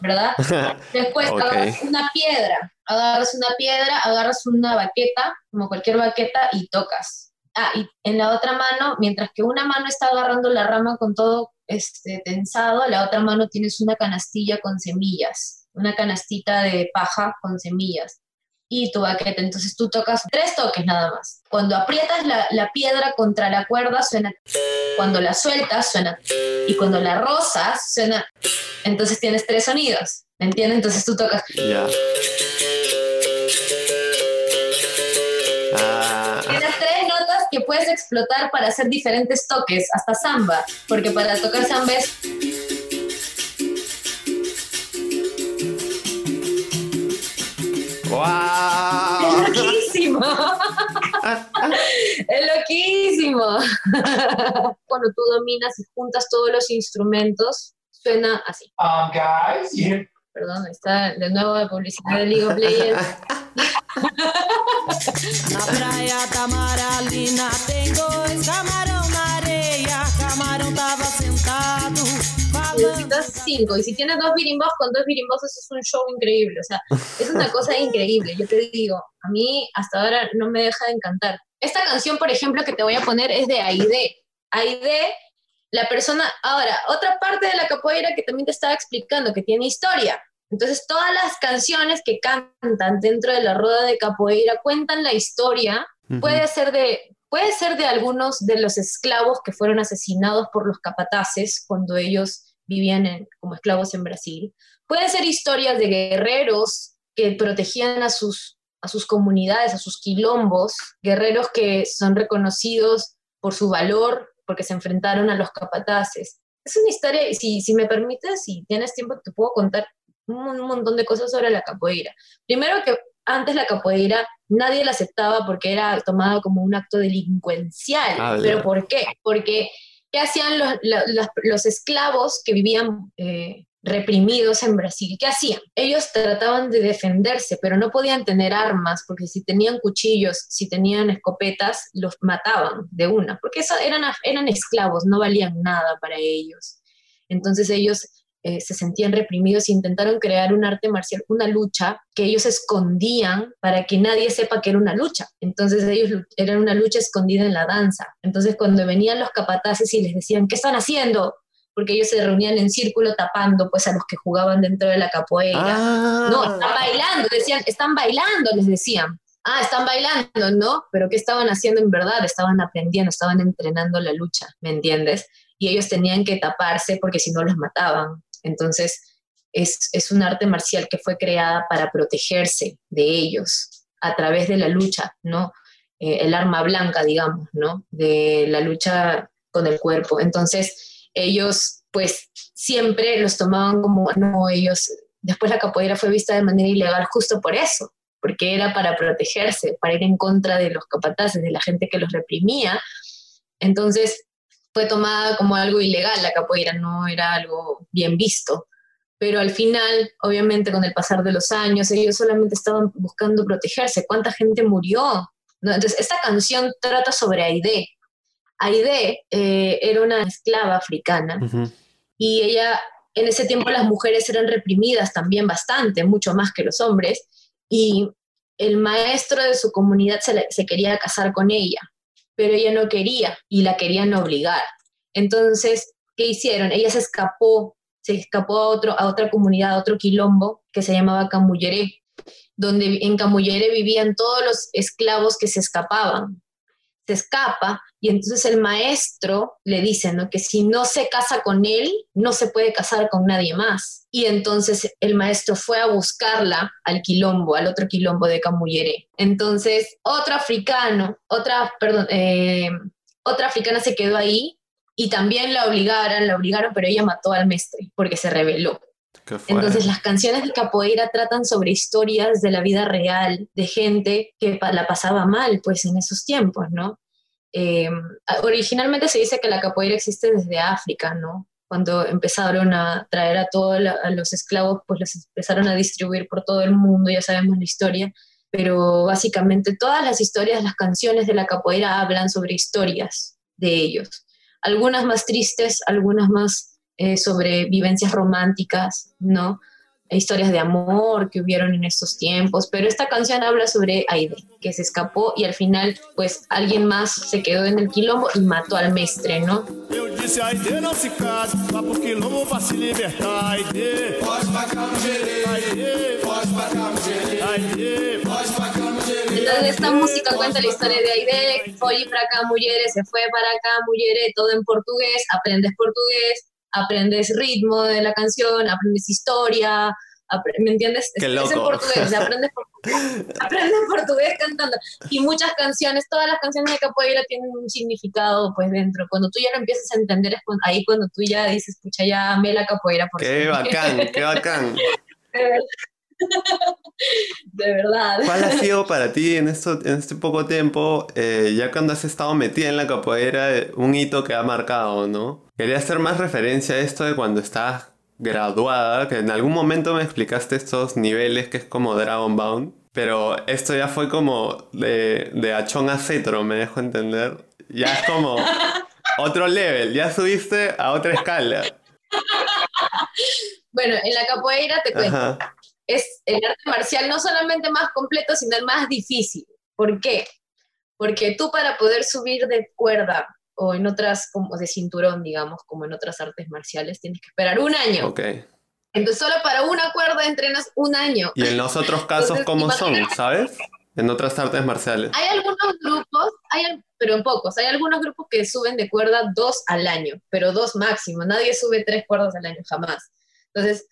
¿verdad? Después agarras una piedra, agarras una piedra, agarras una baqueta, como cualquier baqueta, y tocas. Ah, y en la otra mano, mientras que una mano está agarrando la rama con todo este, tensado, la otra mano tienes una canastilla con semillas, una canastita de paja con semillas y tu baqueta. Entonces tú tocas tres toques nada más. Cuando aprietas la, la, piedra contra la cuerda suena. Cuando la sueltas suena. Y cuando la rozas suena. Entonces tienes tres sonidos. ¿Me entiendes? Entonces tú tocas. Ya. Que puedes explotar para hacer diferentes toques, hasta samba, porque para tocar samba es ¡Wow! Es loquísimo. es loquísimo. Cuando tú dominas y juntas todos los instrumentos, suena así. Um, guys, Perdón, está de nuevo de publicidad de League of Legends. Na praia Tamaralina tem dois camarão na areia, camarão tava sentado necesitas cinco. Y si tienes dos birimbos, con dos birimbos eso es un show increíble. O sea, es una cosa increíble. Yo te digo, a mí hasta ahora no me deja de encantar. Esta canción, por ejemplo, que te voy a poner es de Aide. Aide, la persona. Ahora, otra parte de la capoeira que también te estaba explicando, que tiene historia. Entonces, todas las canciones que cantan dentro de la rueda de capoeira cuentan la historia. Puede ser de puede ser de algunos de los esclavos que fueron asesinados por los capataces cuando ellos vivían como esclavos en Brasil. Pueden ser historias de guerreros que protegían a sus, a sus comunidades, a sus quilombos, guerreros que son reconocidos por su valor, porque se enfrentaron a los capataces. Es una historia, si, si me permites, si tienes tiempo, te puedo contar un, montón de cosas sobre la capoeira. Primero que antes la capoeira nadie la aceptaba porque era tomada como un acto delincuencial. Ah, ¿Pero por qué? Porque ¿Qué hacían los, esclavos que vivían eh, reprimidos en Brasil? ¿Qué hacían? Ellos trataban de defenderse, pero no podían tener armas, porque si tenían cuchillos, si tenían escopetas, los mataban de una, porque eran, eran esclavos, no valían nada para ellos. Entonces ellos eh, se sentían reprimidos e intentaron crear un arte marcial, una lucha que ellos escondían para que nadie sepa que era una lucha. Entonces ellos eran una lucha escondida en la danza. Entonces cuando venían los capataces y les decían, ¿qué están haciendo? porque ellos se reunían en círculo tapando pues a los que jugaban dentro de la capoeira. Ah. No, están bailando, decían, están bailando, les decían. Ah, están bailando, ¿no? Pero ¿qué estaban haciendo en verdad? Estaban aprendiendo, estaban entrenando la lucha, ¿me entiendes? Y ellos tenían que taparse porque si no los mataban. Entonces, es, es un arte marcial que fue creada para protegerse de ellos a través de la lucha, ¿no? Eh, el arma blanca, digamos, ¿no? De la lucha con el cuerpo. Entonces, ellos, pues, siempre los tomaban como, ellos, después la capoeira fue vista de manera ilegal justo por eso, porque era para protegerse, para ir en contra de los capataces, de la gente que los reprimía. Entonces, fue tomada como algo ilegal la capoeira, no era algo bien visto. Pero al final, obviamente, con el pasar de los años, ellos solamente estaban buscando protegerse. ¿Cuánta gente murió? ¿No? Entonces, esta canción trata sobre Aide. Aide eh, era una esclava africana Ujú. y ella, en ese tiempo las mujeres eran reprimidas también bastante, mucho más que los hombres, y el maestro de su comunidad se, la- se quería casar con ella, pero ella no quería y la querían obligar. Entonces, ¿qué hicieron? Ella se escapó, se escapó a, otro, a otra comunidad, a otro quilombo que se llamaba Camulleré, donde en Camulleré vivían todos los esclavos que se escapaban. Se escapa y entonces el maestro le dice ¿no? que si no se casa con él, no se puede casar con nadie más. Y entonces el maestro fue a buscarla al quilombo, al otro quilombo de Camulleré. Entonces otro africano, otra, perdón, eh, otra africana se quedó ahí y también la obligaron, la obligaron, pero ella mató al mestre porque se rebeló. Entonces las canciones de capoeira tratan sobre historias de la vida real, de gente que la pasaba mal, pues en esos tiempos, ¿no? Eh, originalmente se dice que la capoeira existe desde África, ¿no? Cuando empezaron a traer a todos los esclavos, pues los empezaron a distribuir por todo el mundo, ya sabemos la historia, pero básicamente todas las historias, las canciones de la capoeira hablan sobre historias de ellos. Algunas más tristes, algunas más eh, sobre vivencias románticas, ¿no? Historias de amor que hubieron en estos tiempos, pero esta canción habla sobre Aide, que se escapó y al final, pues alguien más se quedó en el quilombo y mató al mestre, ¿no? Eu disse, Aide não se case, vá pro quilombo pra se libertar. Aide, pra cá, Aide, pra cá, Aide. pra cá. Entonces esta música cuenta la historia de Aide, Foi para acá, mujeres, se fue para acá, mujeres, todo en portugués, aprendes portugués, aprendes ritmo de la canción, aprendes historia, ¿me entiendes? Qué Es- Es en loco. portugués, aprendes, portugués, aprendes portugués cantando. Y muchas canciones, todas las canciones de capoeira tienen un significado pues dentro. Cuando tú ya lo empiezas a entender, es cuando- ahí cuando tú ya dices, pucha, ya amé la capoeira por Qué siempre". bacán, qué bacán. De verdad. ¿Cuál ha sido para ti en, esto, en este poco tiempo, eh, ya cuando has estado metida en la capoeira, eh, un hito que ha marcado, ¿no? Quería hacer más referencia a esto de cuando estás graduada, que en algún momento me explicaste estos niveles que es como Dragon Bound, pero esto ya fue como de, de achón a cetro, me dejo entender. Ya es como otro level, ya subiste a otra escala. Bueno, en la capoeira te cuento. Ajá. Es el arte marcial no solamente más completo, sino el más difícil. ¿Por qué? Porque tú para poder subir de cuerda o en otras, como de cinturón, digamos, como en otras artes marciales, tienes que esperar un año. Ok. Entonces solo para una cuerda entrenas un año. ¿Y en los otros casos Entonces, cómo son, sabes? En otras artes marciales. Hay algunos grupos, hay, pero en pocos, hay algunos grupos que suben de cuerda dos al año, pero dos máximo. Nadie sube tres cuerdas al año, jamás. Entonces,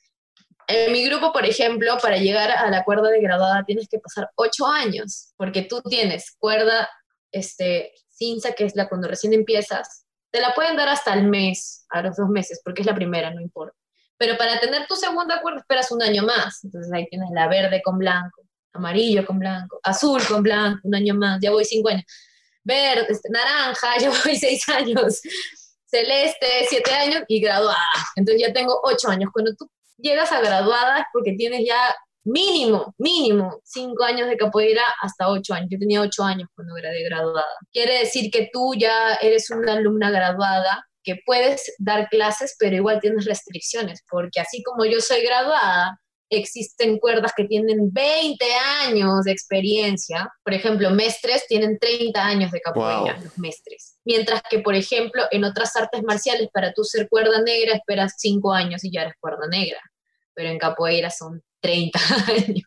en mi grupo, por ejemplo, para llegar a la cuerda de graduada tienes que pasar ocho años, porque tú tienes cuerda este, cinza, que es la cuando recién empiezas, te la pueden dar hasta el mes, a los dos meses, porque es la primera, no importa. Pero para tener tu segunda cuerda esperas un año más. Entonces ahí tienes la verde con blanco, amarillo con blanco, azul con blanco, un año más, ya voy cinco años. Verde, este, naranja, ya voy seis años. Celeste, siete años y graduada. Entonces ya tengo ocho años. Cuando tú llegas a graduada es porque tienes ya mínimo, mínimo, cinco años de capoeira hasta ocho años. Yo tenía ocho años cuando era de graduada. Quiere decir que tú ya eres una alumna graduada que puedes dar clases, pero igual tienes restricciones, porque así como yo soy graduada, existen cuerdas que tienen 20 años de experiencia. Por ejemplo, mestres tienen 30 años de capoeira, Wow. los mestres. Mientras que, por ejemplo, en otras artes marciales, para tú ser cuerda negra, esperas 5 años y ya eres cuerda negra. Pero en capoeira son 30 años.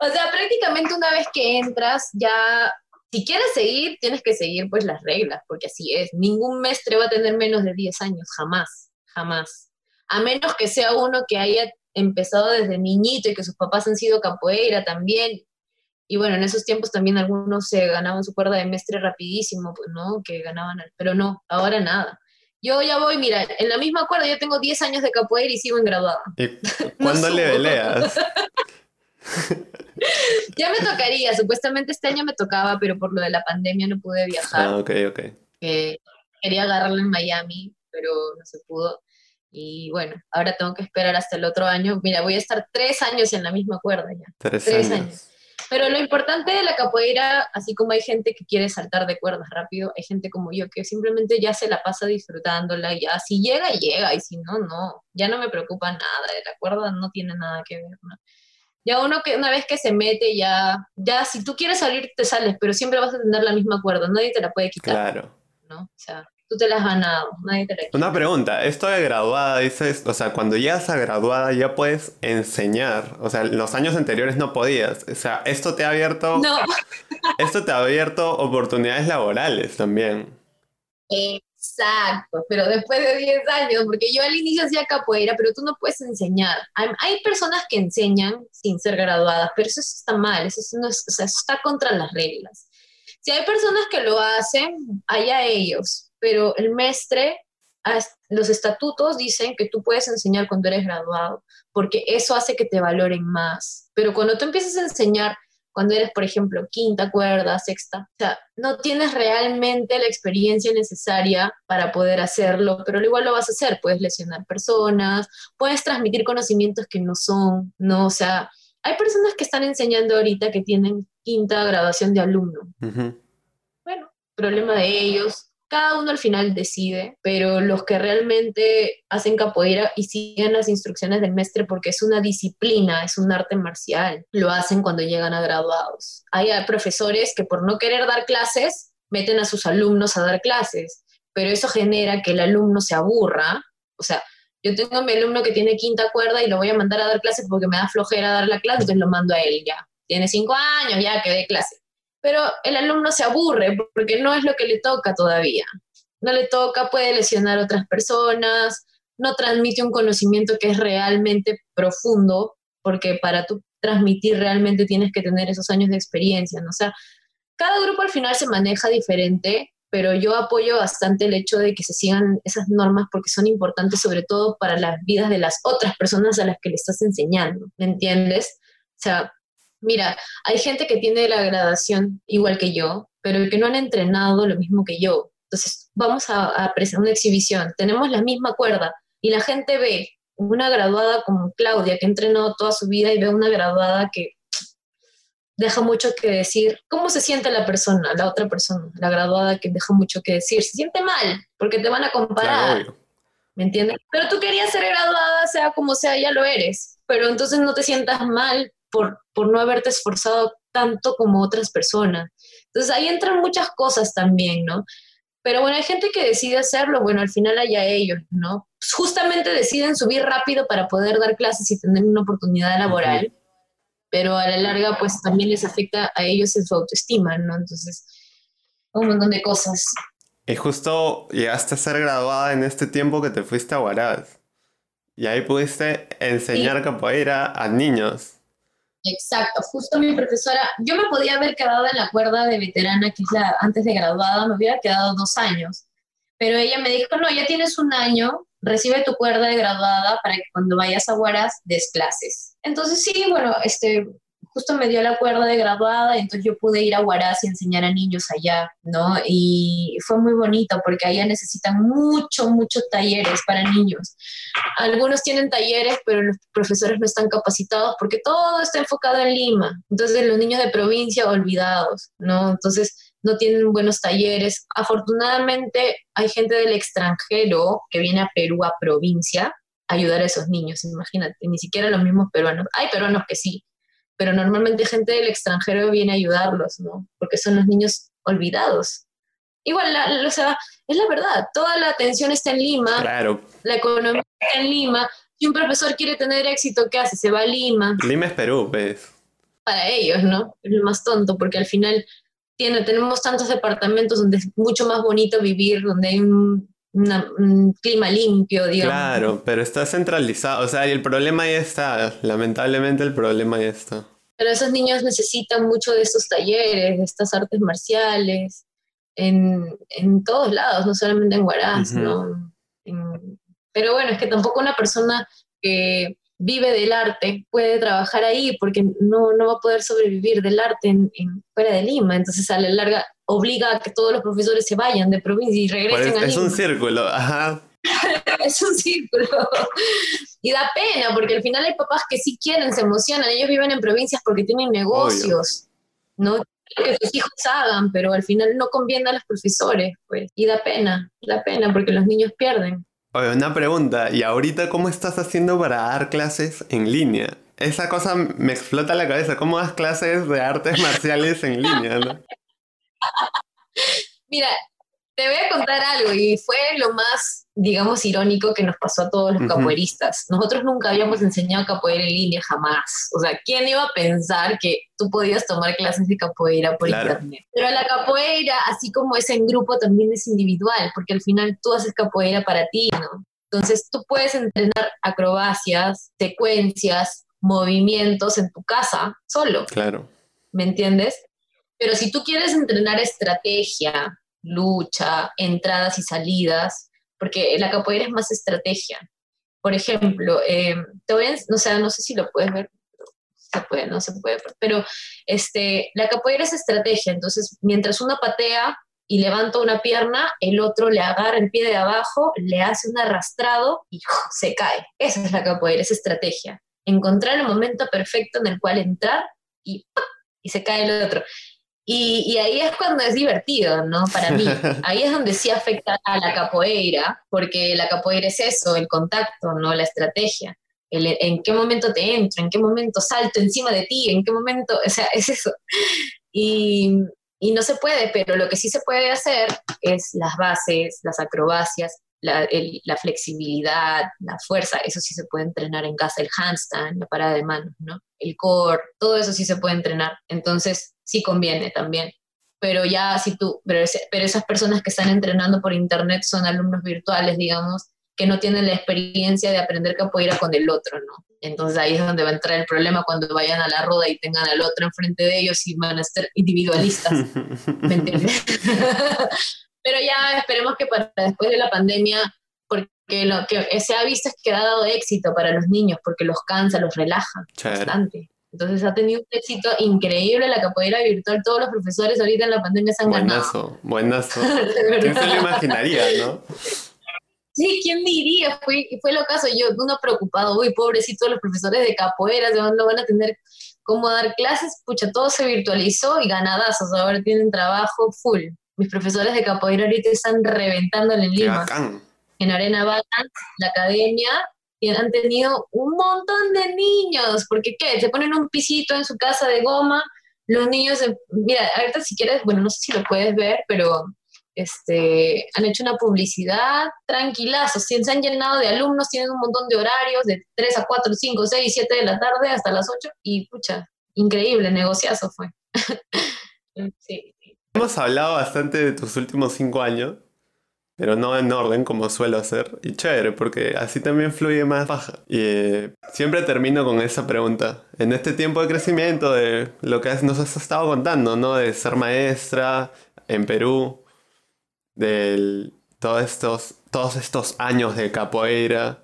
o sea, prácticamente una vez que entras, ya, si quieres seguir, tienes que seguir pues las reglas, porque así es. Ningún mestre va a tener menos de 10 años, jamás, jamás. A menos que sea uno que haya empezado desde niñito y que sus papás han sido capoeira también. Y bueno, en esos tiempos también algunos se ganaban su cuerda de mestre rapidísimo, pues, ¿no? Que ganaban, pero no, ahora nada. Yo ya voy, mira, en la misma cuerda yo tengo 10 años de capoeira y sigo en graduada. ¿Y cuándo le veleas? Ya me tocaría, supuestamente este año me tocaba, pero por lo de la pandemia no pude viajar. Ah, ok, ok. que quería agarrarlo en Miami, pero no se pudo. Y bueno, ahora tengo que esperar hasta el otro año. Mira, voy a estar tres años en la misma cuerda ya. Tres, Tres años. años. Pero lo importante de la capoeira, así como hay gente que quiere saltar de cuerdas rápido, hay gente como yo que simplemente ya se la pasa disfrutándola, y ya si llega, llega, y si no, no. Ya no me preocupa nada, de la cuerda no tiene nada que ver, ¿no? Ya uno que una vez que se mete, ya, ya si tú quieres salir, te sales, pero siempre vas a tener la misma cuerda, nadie te la puede quitar. Claro. ¿no? O sea, tú te la has ganado, nadie te la quita. Una pregunta, esto de graduada, dices, o sea, cuando llegas a graduada ya puedes enseñar, o sea, en los años anteriores no podías, o sea, esto te ha abierto, No, esto te ha abierto oportunidades laborales también. exacto, pero después de 10 años, porque yo al inicio hacía capoeira, pero tú no puedes enseñar. Hay, hay personas que enseñan sin ser graduadas, pero eso está mal, eso, no es- o sea, eso está contra las reglas. Si hay personas que lo hacen, allá ellos, pero el mestre, los estatutos dicen que tú puedes enseñar cuando eres graduado, porque eso hace que te valoren más. Pero cuando tú empiezas a enseñar cuando eres, por ejemplo, quinta cuerda, sexta, o sea, no tienes realmente la experiencia necesaria para poder hacerlo, pero igual lo vas a hacer, puedes lesionar personas, puedes transmitir conocimientos que no son, no, o sea, hay personas que están enseñando ahorita que tienen quinta graduación de alumno, Ujú. bueno, problema de ellos. Cada uno al final decide, pero los que realmente hacen capoeira y siguen las instrucciones del mestre porque es una disciplina, es un arte marcial, lo hacen cuando llegan a graduados. Hay profesores que por no querer dar clases, meten a sus alumnos a dar clases, pero eso genera que el alumno se aburra. O sea, yo tengo a mi alumno que tiene quinta cuerda y lo voy a mandar a dar clases porque me da flojera dar la clase, entonces lo mando a él ya. Tiene cinco años, ya que dé clase pero el alumno se aburre porque no es lo que le toca todavía. No le toca, puede lesionar a otras personas, no transmite un conocimiento que es realmente profundo, porque para tú transmitir realmente tienes que tener esos años de experiencia, ¿no? O sea, cada grupo al final se maneja diferente, pero yo apoyo bastante el hecho de que se sigan esas normas porque son importantes sobre todo para las vidas de las otras personas a las que le estás enseñando, ¿me entiendes? O sea, mira, hay gente que tiene la gradación igual que yo, pero que no han entrenado lo mismo que yo. Entonces, vamos a, a presentar una exhibición, tenemos la misma cuerda y la gente ve una graduada como Claudia, que ha entrenado toda su vida, y ve una graduada que deja mucho que decir. ¿Cómo se siente la persona, la otra persona, la graduada que deja mucho que decir? Se siente mal, porque te van a comparar. Claro. ¿Me entiendes? Pero tú querías ser graduada, sea como sea, ya lo eres. Pero entonces no te sientas mal por, por no haberte esforzado tanto como otras personas. Entonces ahí entran muchas cosas también, ¿no? Pero bueno, hay gente que decide hacerlo, bueno, al final allá ellos, ¿no? Justamente deciden subir rápido para poder dar clases y tener una oportunidad laboral, pero a la larga pues también les afecta a ellos en su autoestima, ¿no? Entonces, un montón de cosas. Y justo llegaste a ser graduada en este tiempo que te fuiste a Huaraz. Y ahí pudiste enseñar capoeira a niños. Exacto, justo mi profesora, yo me podía haber quedado en la cuerda de veterana, que es la antes de graduada, me hubiera quedado dos años, pero ella me dijo, no, ya tienes un año, recibe tu cuerda de graduada para que cuando vayas a Huaraz des clases. Entonces sí, bueno, este, justo me dio la cuerda de graduada, entonces yo pude ir a Huaraz y enseñar a niños allá, ¿no? Y fue muy bonito porque allá necesitan mucho, muchos talleres para niños. Algunos tienen talleres, pero los profesores no están capacitados porque todo está enfocado en Lima. Entonces los niños de provincia olvidados, ¿no? Entonces no tienen buenos talleres. Afortunadamente hay gente del extranjero que viene a Perú a provincia ayudar a esos niños, imagínate, ni siquiera los mismos peruanos. Hay peruanos que sí, pero normalmente gente del extranjero viene a ayudarlos, ¿no? Porque son los niños olvidados. Igual, la- o sea, es la verdad, toda la atención está en Lima, Claro, la economía está en Lima. Si un profesor quiere tener éxito, ¿qué hace? Se va a Lima Lima es Perú, pues. para ellos, ¿no? Es lo más tonto, porque al final tiene, tenemos tantos departamentos donde es mucho más bonito vivir, donde hay un, una- un clima limpio, digamos. Claro, pero está centralizado. O sea, y el problema ya está. Lamentablemente el problema ya está. Pero esos niños necesitan mucho de estos talleres, de estas artes marciales, en, en todos lados, no solamente en Huaraz. ¿no? En- pero bueno, es que tampoco una persona que vive del arte puede trabajar ahí porque no, no va a poder sobrevivir del arte en, en- fuera de Lima. Entonces, a la larga, obliga a que todos los profesores se vayan de provincia y Pues regresen a es un Lima. círculo, ajá. es un círculo. Y da pena, porque al final hay papás que sí quieren, se emocionan. Ellos viven en provincias porque tienen negocios, ¿no? Que sus hijos hagan, pero al final no conviene a los profesores, pues. Y da pena, da pena, porque los niños pierden. Oye, una pregunta. ¿Y ahorita cómo estás haciendo para dar clases en línea? Esa cosa me explota la cabeza. ¿Cómo das clases de artes marciales en línea? no? Mira, te voy a contar algo, y fue lo más, digamos, irónico que nos pasó a todos los capoeiristas. Nosotros nunca habíamos enseñado capoeira en línea, jamás. O sea, ¿quién iba a pensar que tú podías tomar clases de capoeira por Claro. internet? Pero la capoeira, así como es en grupo, también es individual, porque al final tú haces capoeira para ti, ¿no? Entonces tú puedes entrenar acrobacias, secuencias, movimientos en tu casa, solo. Claro. ¿me entiendes? Pero si tú quieres entrenar estrategia, lucha, entradas y salidas, porque la capoeira es más estrategia. Por ejemplo, eh, te voy no sé si lo puedes ver, se puede, no se puede, pero este, la capoeira es estrategia, entonces mientras uno patea y levanta una pierna, el otro le agarra el pie de abajo, le hace un arrastrado y se cae. Esa es la capoeira, es estrategia. Encontrar el momento perfecto en el cual entrar y y se cae el otro. Y, y ahí es cuando es divertido, ¿no? Para mí. Ahí es donde sí afecta a la capoeira, porque la capoeira es eso, el contacto, ¿no? La estrategia. El, en qué momento te entro, en qué momento salto encima de ti, en qué momento, o sea, es eso. Y, y no se puede, pero lo que sí se puede hacer es las bases, las acrobacias, la, el- la flexibilidad, la fuerza, eso sí se puede entrenar en casa, el handstand, la parada de manos, ¿no? El core, todo eso sí se puede entrenar. Entonces, sí conviene también. Pero ya si tú, pero, pero esas personas que están entrenando por internet son alumnos virtuales, digamos, que no tienen la experiencia de aprender capoeira con el otro, ¿no? Entonces ahí es donde va a entrar el problema cuando vayan a la roda y tengan al otro enfrente de ellos y van a ser individualistas. ¿me entiendes? Pero ya esperemos que para después de la pandemia, porque lo que se ha visto es que ha dado éxito para los niños, porque los cansa, los relaja Chévere. bastante. Entonces ha tenido un éxito increíble la capoeira virtual. Todos los profesores ahorita en la pandemia se han ganado. Buenazo, buenazo. ¿Quién se lo imaginaría, no? Sí, ¿quién diría? Fue, fue lo caso. Yo, uno preocupado, uy, pobrecitos los profesores de capoeira, ¿de dónde van a tener cómo dar clases? Pucha, todo se virtualizó y ganadazos. Ahora tienen trabajo full. Mis profesores de capoeira ahorita están reventando en Qué Lima. bacán. en Arena Balance, la academia, han tenido un montón de niños, porque ¿qué? Se ponen un pisito en su casa de goma, los niños, se- mira, ahorita si quieres, bueno, no sé si lo puedes ver, pero este, han hecho una publicidad tranquilazo, se han llenado de alumnos, tienen un montón de horarios, de 3 a 4, 5, 6, 7 de la tarde hasta las 8, y pucha, increíble, negociazo fue. sí. Hemos hablado bastante de tus últimos cinco años, pero no en orden como suelo hacer. Y chévere, porque así también fluye más baja. Y eh, siempre termino con esa pregunta. En este tiempo de crecimiento, de lo que nos has estado contando, ¿no? De ser maestra en Perú, de todos estos, todos estos años de capoeira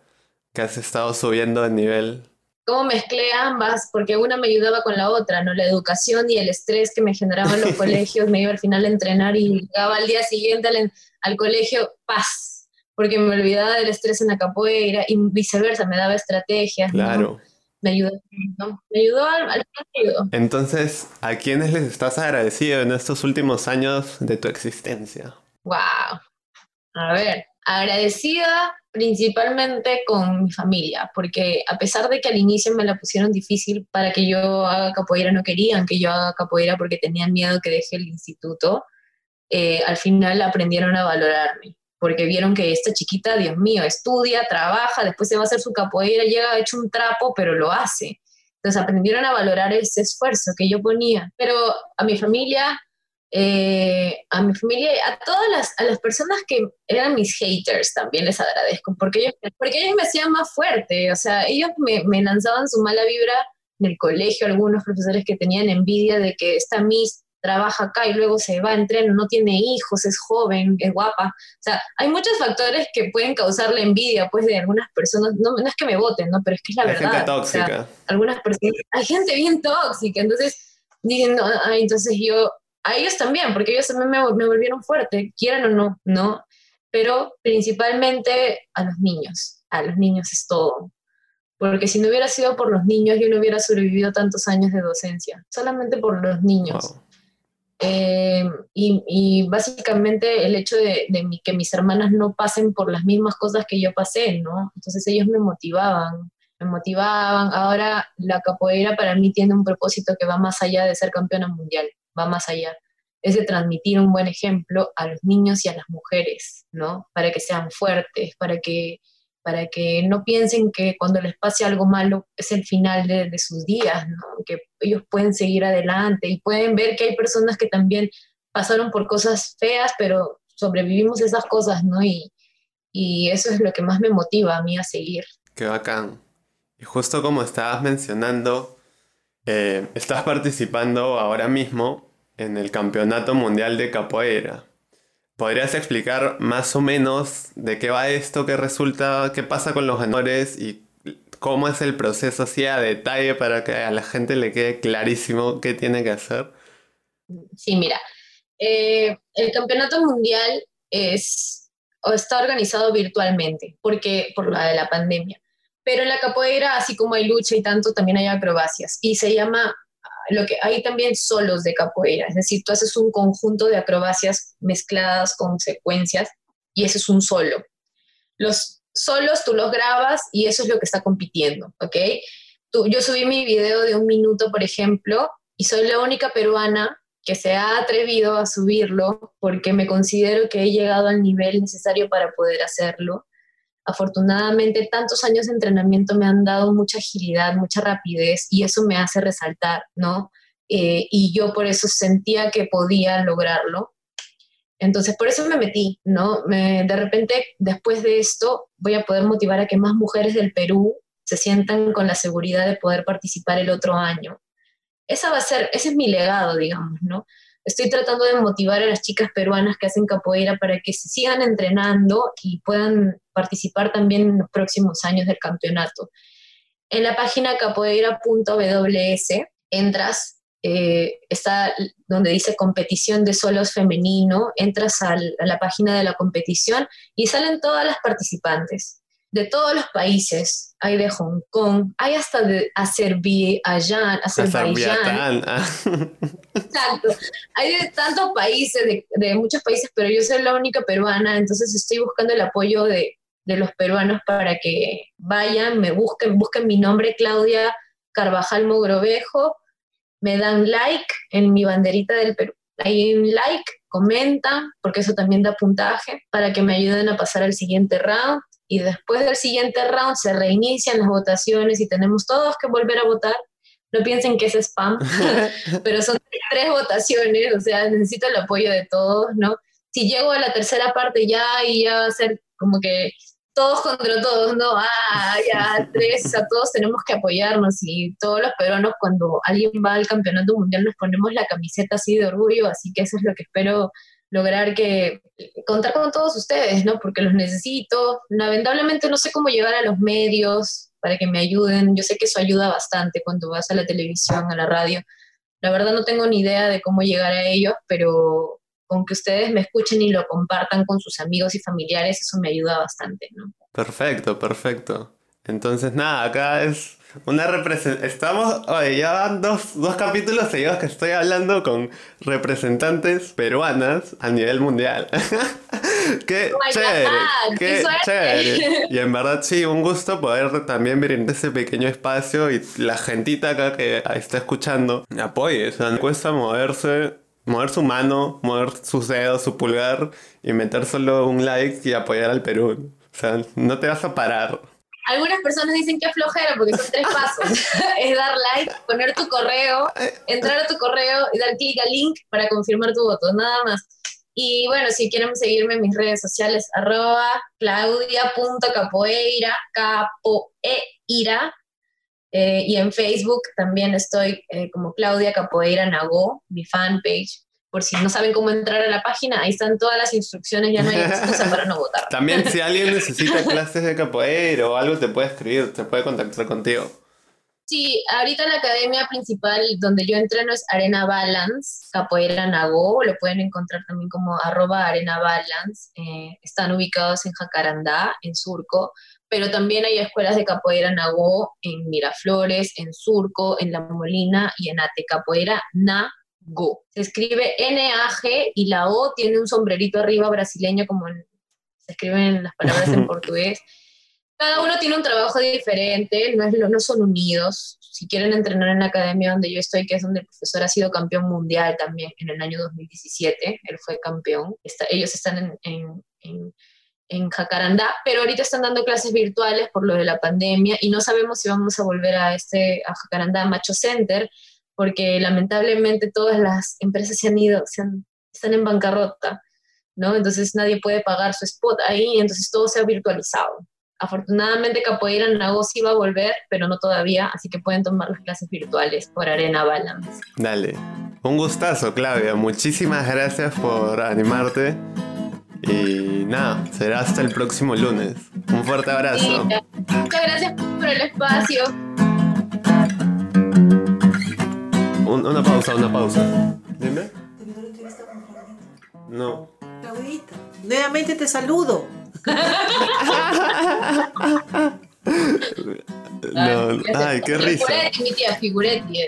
que has estado subiendo de nivel. cómo mezclé ambas, porque una me ayudaba con la otra, ¿no? La educación y el estrés que me generaban los colegios, me iba al final a entrenar y llegaba al día siguiente al, al colegio, paz, porque me olvidaba del estrés en la capoeira y viceversa, me daba estrategias, ¿no? Claro. Me ayudó, ¿no? Me ayudó al, al ayudó. Entonces, ¿a quiénes les estás agradecido en estos últimos años de tu existencia? Wow. A ver, Agradecida principalmente con mi familia, porque a pesar de que al inicio me la pusieron difícil para que yo haga capoeira, no querían que yo haga capoeira porque tenían miedo que deje el instituto, eh, al final aprendieron a valorarme, porque vieron que esta chiquita, Dios mío, estudia, trabaja, después se va a hacer su capoeira, llega hecho un trapo, pero lo hace. Entonces aprendieron a valorar ese esfuerzo que yo ponía. Pero a mi familia eh, a mi familia, a todas las, a las personas que eran mis haters también les agradezco, porque ellos, porque ellos me hacían más fuerte, o sea, ellos me, me lanzaban su mala vibra en el colegio, algunos profesores que tenían envidia de que esta Miss trabaja acá y luego se va entreno, no tiene hijos, es joven, es guapa. O sea, hay muchos factores que pueden causar la envidia, pues, de algunas personas. No, no es que me voten, ¿no? Pero es que es la Hay verdad. gente O tóxica. sea, algunas personas, hay gente bien tóxica, entonces dicen, no, ah, entonces yo, a ellos también, porque ellos también me, me volvieron fuerte, quieran o no, ¿no? Pero principalmente a los niños, a los niños es todo. Porque si no hubiera sido por los niños, yo no hubiera sobrevivido tantos años de docencia, solamente por los niños. Wow. Eh, y, básicamente el hecho de, que mis hermanas no pasen por las mismas cosas que yo pasé, ¿no? Entonces ellos me motivaban, me motivaban. Ahora la capoeira para mí tiene un propósito que va más allá de ser campeona mundial, va más allá. Es de transmitir un buen ejemplo a los niños y a las mujeres, ¿no? Para que sean fuertes, para que, para que no piensen que cuando les pase algo malo es el final de, sus días. Que ellos pueden seguir adelante y pueden ver que hay personas que también pasaron por cosas feas, pero sobrevivimos esas cosas, ¿no? Y, y eso es lo que más me motiva a mí a seguir. Qué bacán. Y justo como estabas mencionando, eh, estás participando ahora mismo en el Campeonato Mundial de Capoeira. ¿Podrías explicar más o menos de qué va esto, qué resulta, qué pasa con los ganadores y cómo es el proceso así a detalle para que a la gente le quede clarísimo qué tiene que hacer? Sí, mira, eh, el campeonato mundial es, está organizado virtualmente, porque por la de la pandemia. Pero en la capoeira, así como hay lucha y tanto, también hay acrobacias. Y se llama, lo que hay también solos de capoeira, es decir, tú haces un conjunto de acrobacias mezcladas con secuencias y ese es un solo. Los solos tú los grabas y eso es lo que está compitiendo, ¿ok? Tú, yo subí mi video de un minuto, por ejemplo, y soy la única peruana que se ha atrevido a subirlo porque me considero que he llegado al nivel necesario para poder hacerlo. Afortunadamente, tantos años de entrenamiento me han dado mucha agilidad, mucha rapidez y eso me hace resaltar, ¿no? Eh, y yo por eso sentía que podía lograrlo. Entonces, por eso me metí, ¿no? Me- de repente, después de esto, voy a poder motivar a que más mujeres del Perú se sientan con la seguridad de poder participar el otro año. Esa va a ser, ese es mi legado, digamos, ¿no? Estoy tratando de motivar a las chicas peruanas que hacen capoeira para que se sigan entrenando y puedan participar también en los próximos años del campeonato. En la página capoeira.ws entras, eh, está donde dice competición de solos femenino, entras a la página de la competición y salen todas las participantes de todos los países. Hay de Hong Kong, hay hasta de Azerbaiyán, Azerbaiyán, ah. Exacto. Hay de tantos países, de, de muchos países, pero yo soy la única peruana, entonces estoy buscando el apoyo de, de los peruanos para que vayan, me busquen, busquen mi nombre, Claudia Carvajal Mogrovejo, me dan like en mi banderita del Perú. Ahí un like, comentan, porque eso también da puntaje, para que me ayuden a pasar al siguiente round. Y después del siguiente round se reinician las votaciones y tenemos todos que volver a votar. No piensen que es spam, pero son tres votaciones, o sea, necesito el apoyo de todos, ¿no? Si llego a la tercera parte ya y ya va a ser como que todos contra todos, ¿no? Ah, ya tres, o sea, todos tenemos que apoyarnos y todos los peruanos cuando alguien va al campeonato mundial nos ponemos la camiseta así de orgullo, así que eso es lo que espero lograr que contar con todos ustedes, ¿no? Porque los necesito. Lamentablemente no sé cómo llegar a los medios para que me ayuden. Yo sé que eso ayuda bastante cuando vas a la televisión, a la radio. La verdad no tengo ni idea de cómo llegar a ellos, pero con que ustedes me escuchen y lo compartan con sus amigos y familiares, eso me ayuda bastante, ¿no? Perfecto, perfecto. Entonces, nada, acá es una representación. Estamos, oye, ya van dos, dos capítulos seguidos que estoy hablando con representantes peruanas a nivel mundial. Qué Oh chévere, God, qué qué chévere. Y en verdad sí, un gusto poder también brindar ese pequeño espacio y la gentita acá que está escuchando apoye. O sea, no cuesta moverse, mover su mano, mover sus dedos, su pulgar y meter solo un like y apoyar al Perú. O sea, no te vas a parar. Algunas personas dicen que es flojera porque son tres pasos. es dar like, poner tu correo, entrar a tu correo y dar clic al link para confirmar tu voto, nada más. Y bueno, si quieren seguirme en mis redes sociales, arroba claudia.capoeira, capoeira, eh, y en Facebook también estoy eh, como Claudia Capoeira Nagó, mi fanpage. Por si no saben cómo entrar a la página, ahí están todas las instrucciones, ya no hay excusa para no votar. También si alguien necesita clases de capoeira o algo te puede escribir, te puede contactar contigo. Sí, ahorita la academia principal donde yo entreno es Arena Balance, Capoeira Nagó, lo pueden encontrar también como arroba Arena Balance, eh, están ubicados en Jacarandá, en Surco, pero también hay escuelas de Capoeira Nagó en Miraflores, en Surco, en La Molina y en Ate, Capoeira Nagó. Se escribe N-A-G y la O tiene un sombrerito arriba brasileño como en- se escriben las palabras en portugués. Cada uno tiene un trabajo diferente, no, es no son unidos. Si quieren entrenar en la academia donde yo estoy, que es donde el profesor ha sido campeón mundial también en el año 2017, él fue campeón. Está- ellos están en, en, en- en Jacarandá, pero ahorita están dando clases virtuales por lo de la pandemia y no sabemos si vamos a volver a este a Jacarandá Macho Center, porque lamentablemente todas las empresas se han ido, se han- están en bancarrota, ¿no? Entonces nadie puede pagar su spot ahí, entonces todo se ha virtualizado. Afortunadamente Capoeira Nago sí va a volver, pero no todavía, así que pueden tomar las clases virtuales por Arena Balance. Dale. Un gustazo, Claudia. Muchísimas gracias por animarte. Y nada, será hasta el próximo lunes. Un fuerte abrazo. Muchas gracias por el espacio. Un- una pausa, una pausa. Dime. No. Claudita, nuevamente te saludo. No. Ay, qué risa. Figuretti, mi tía, Figuretti.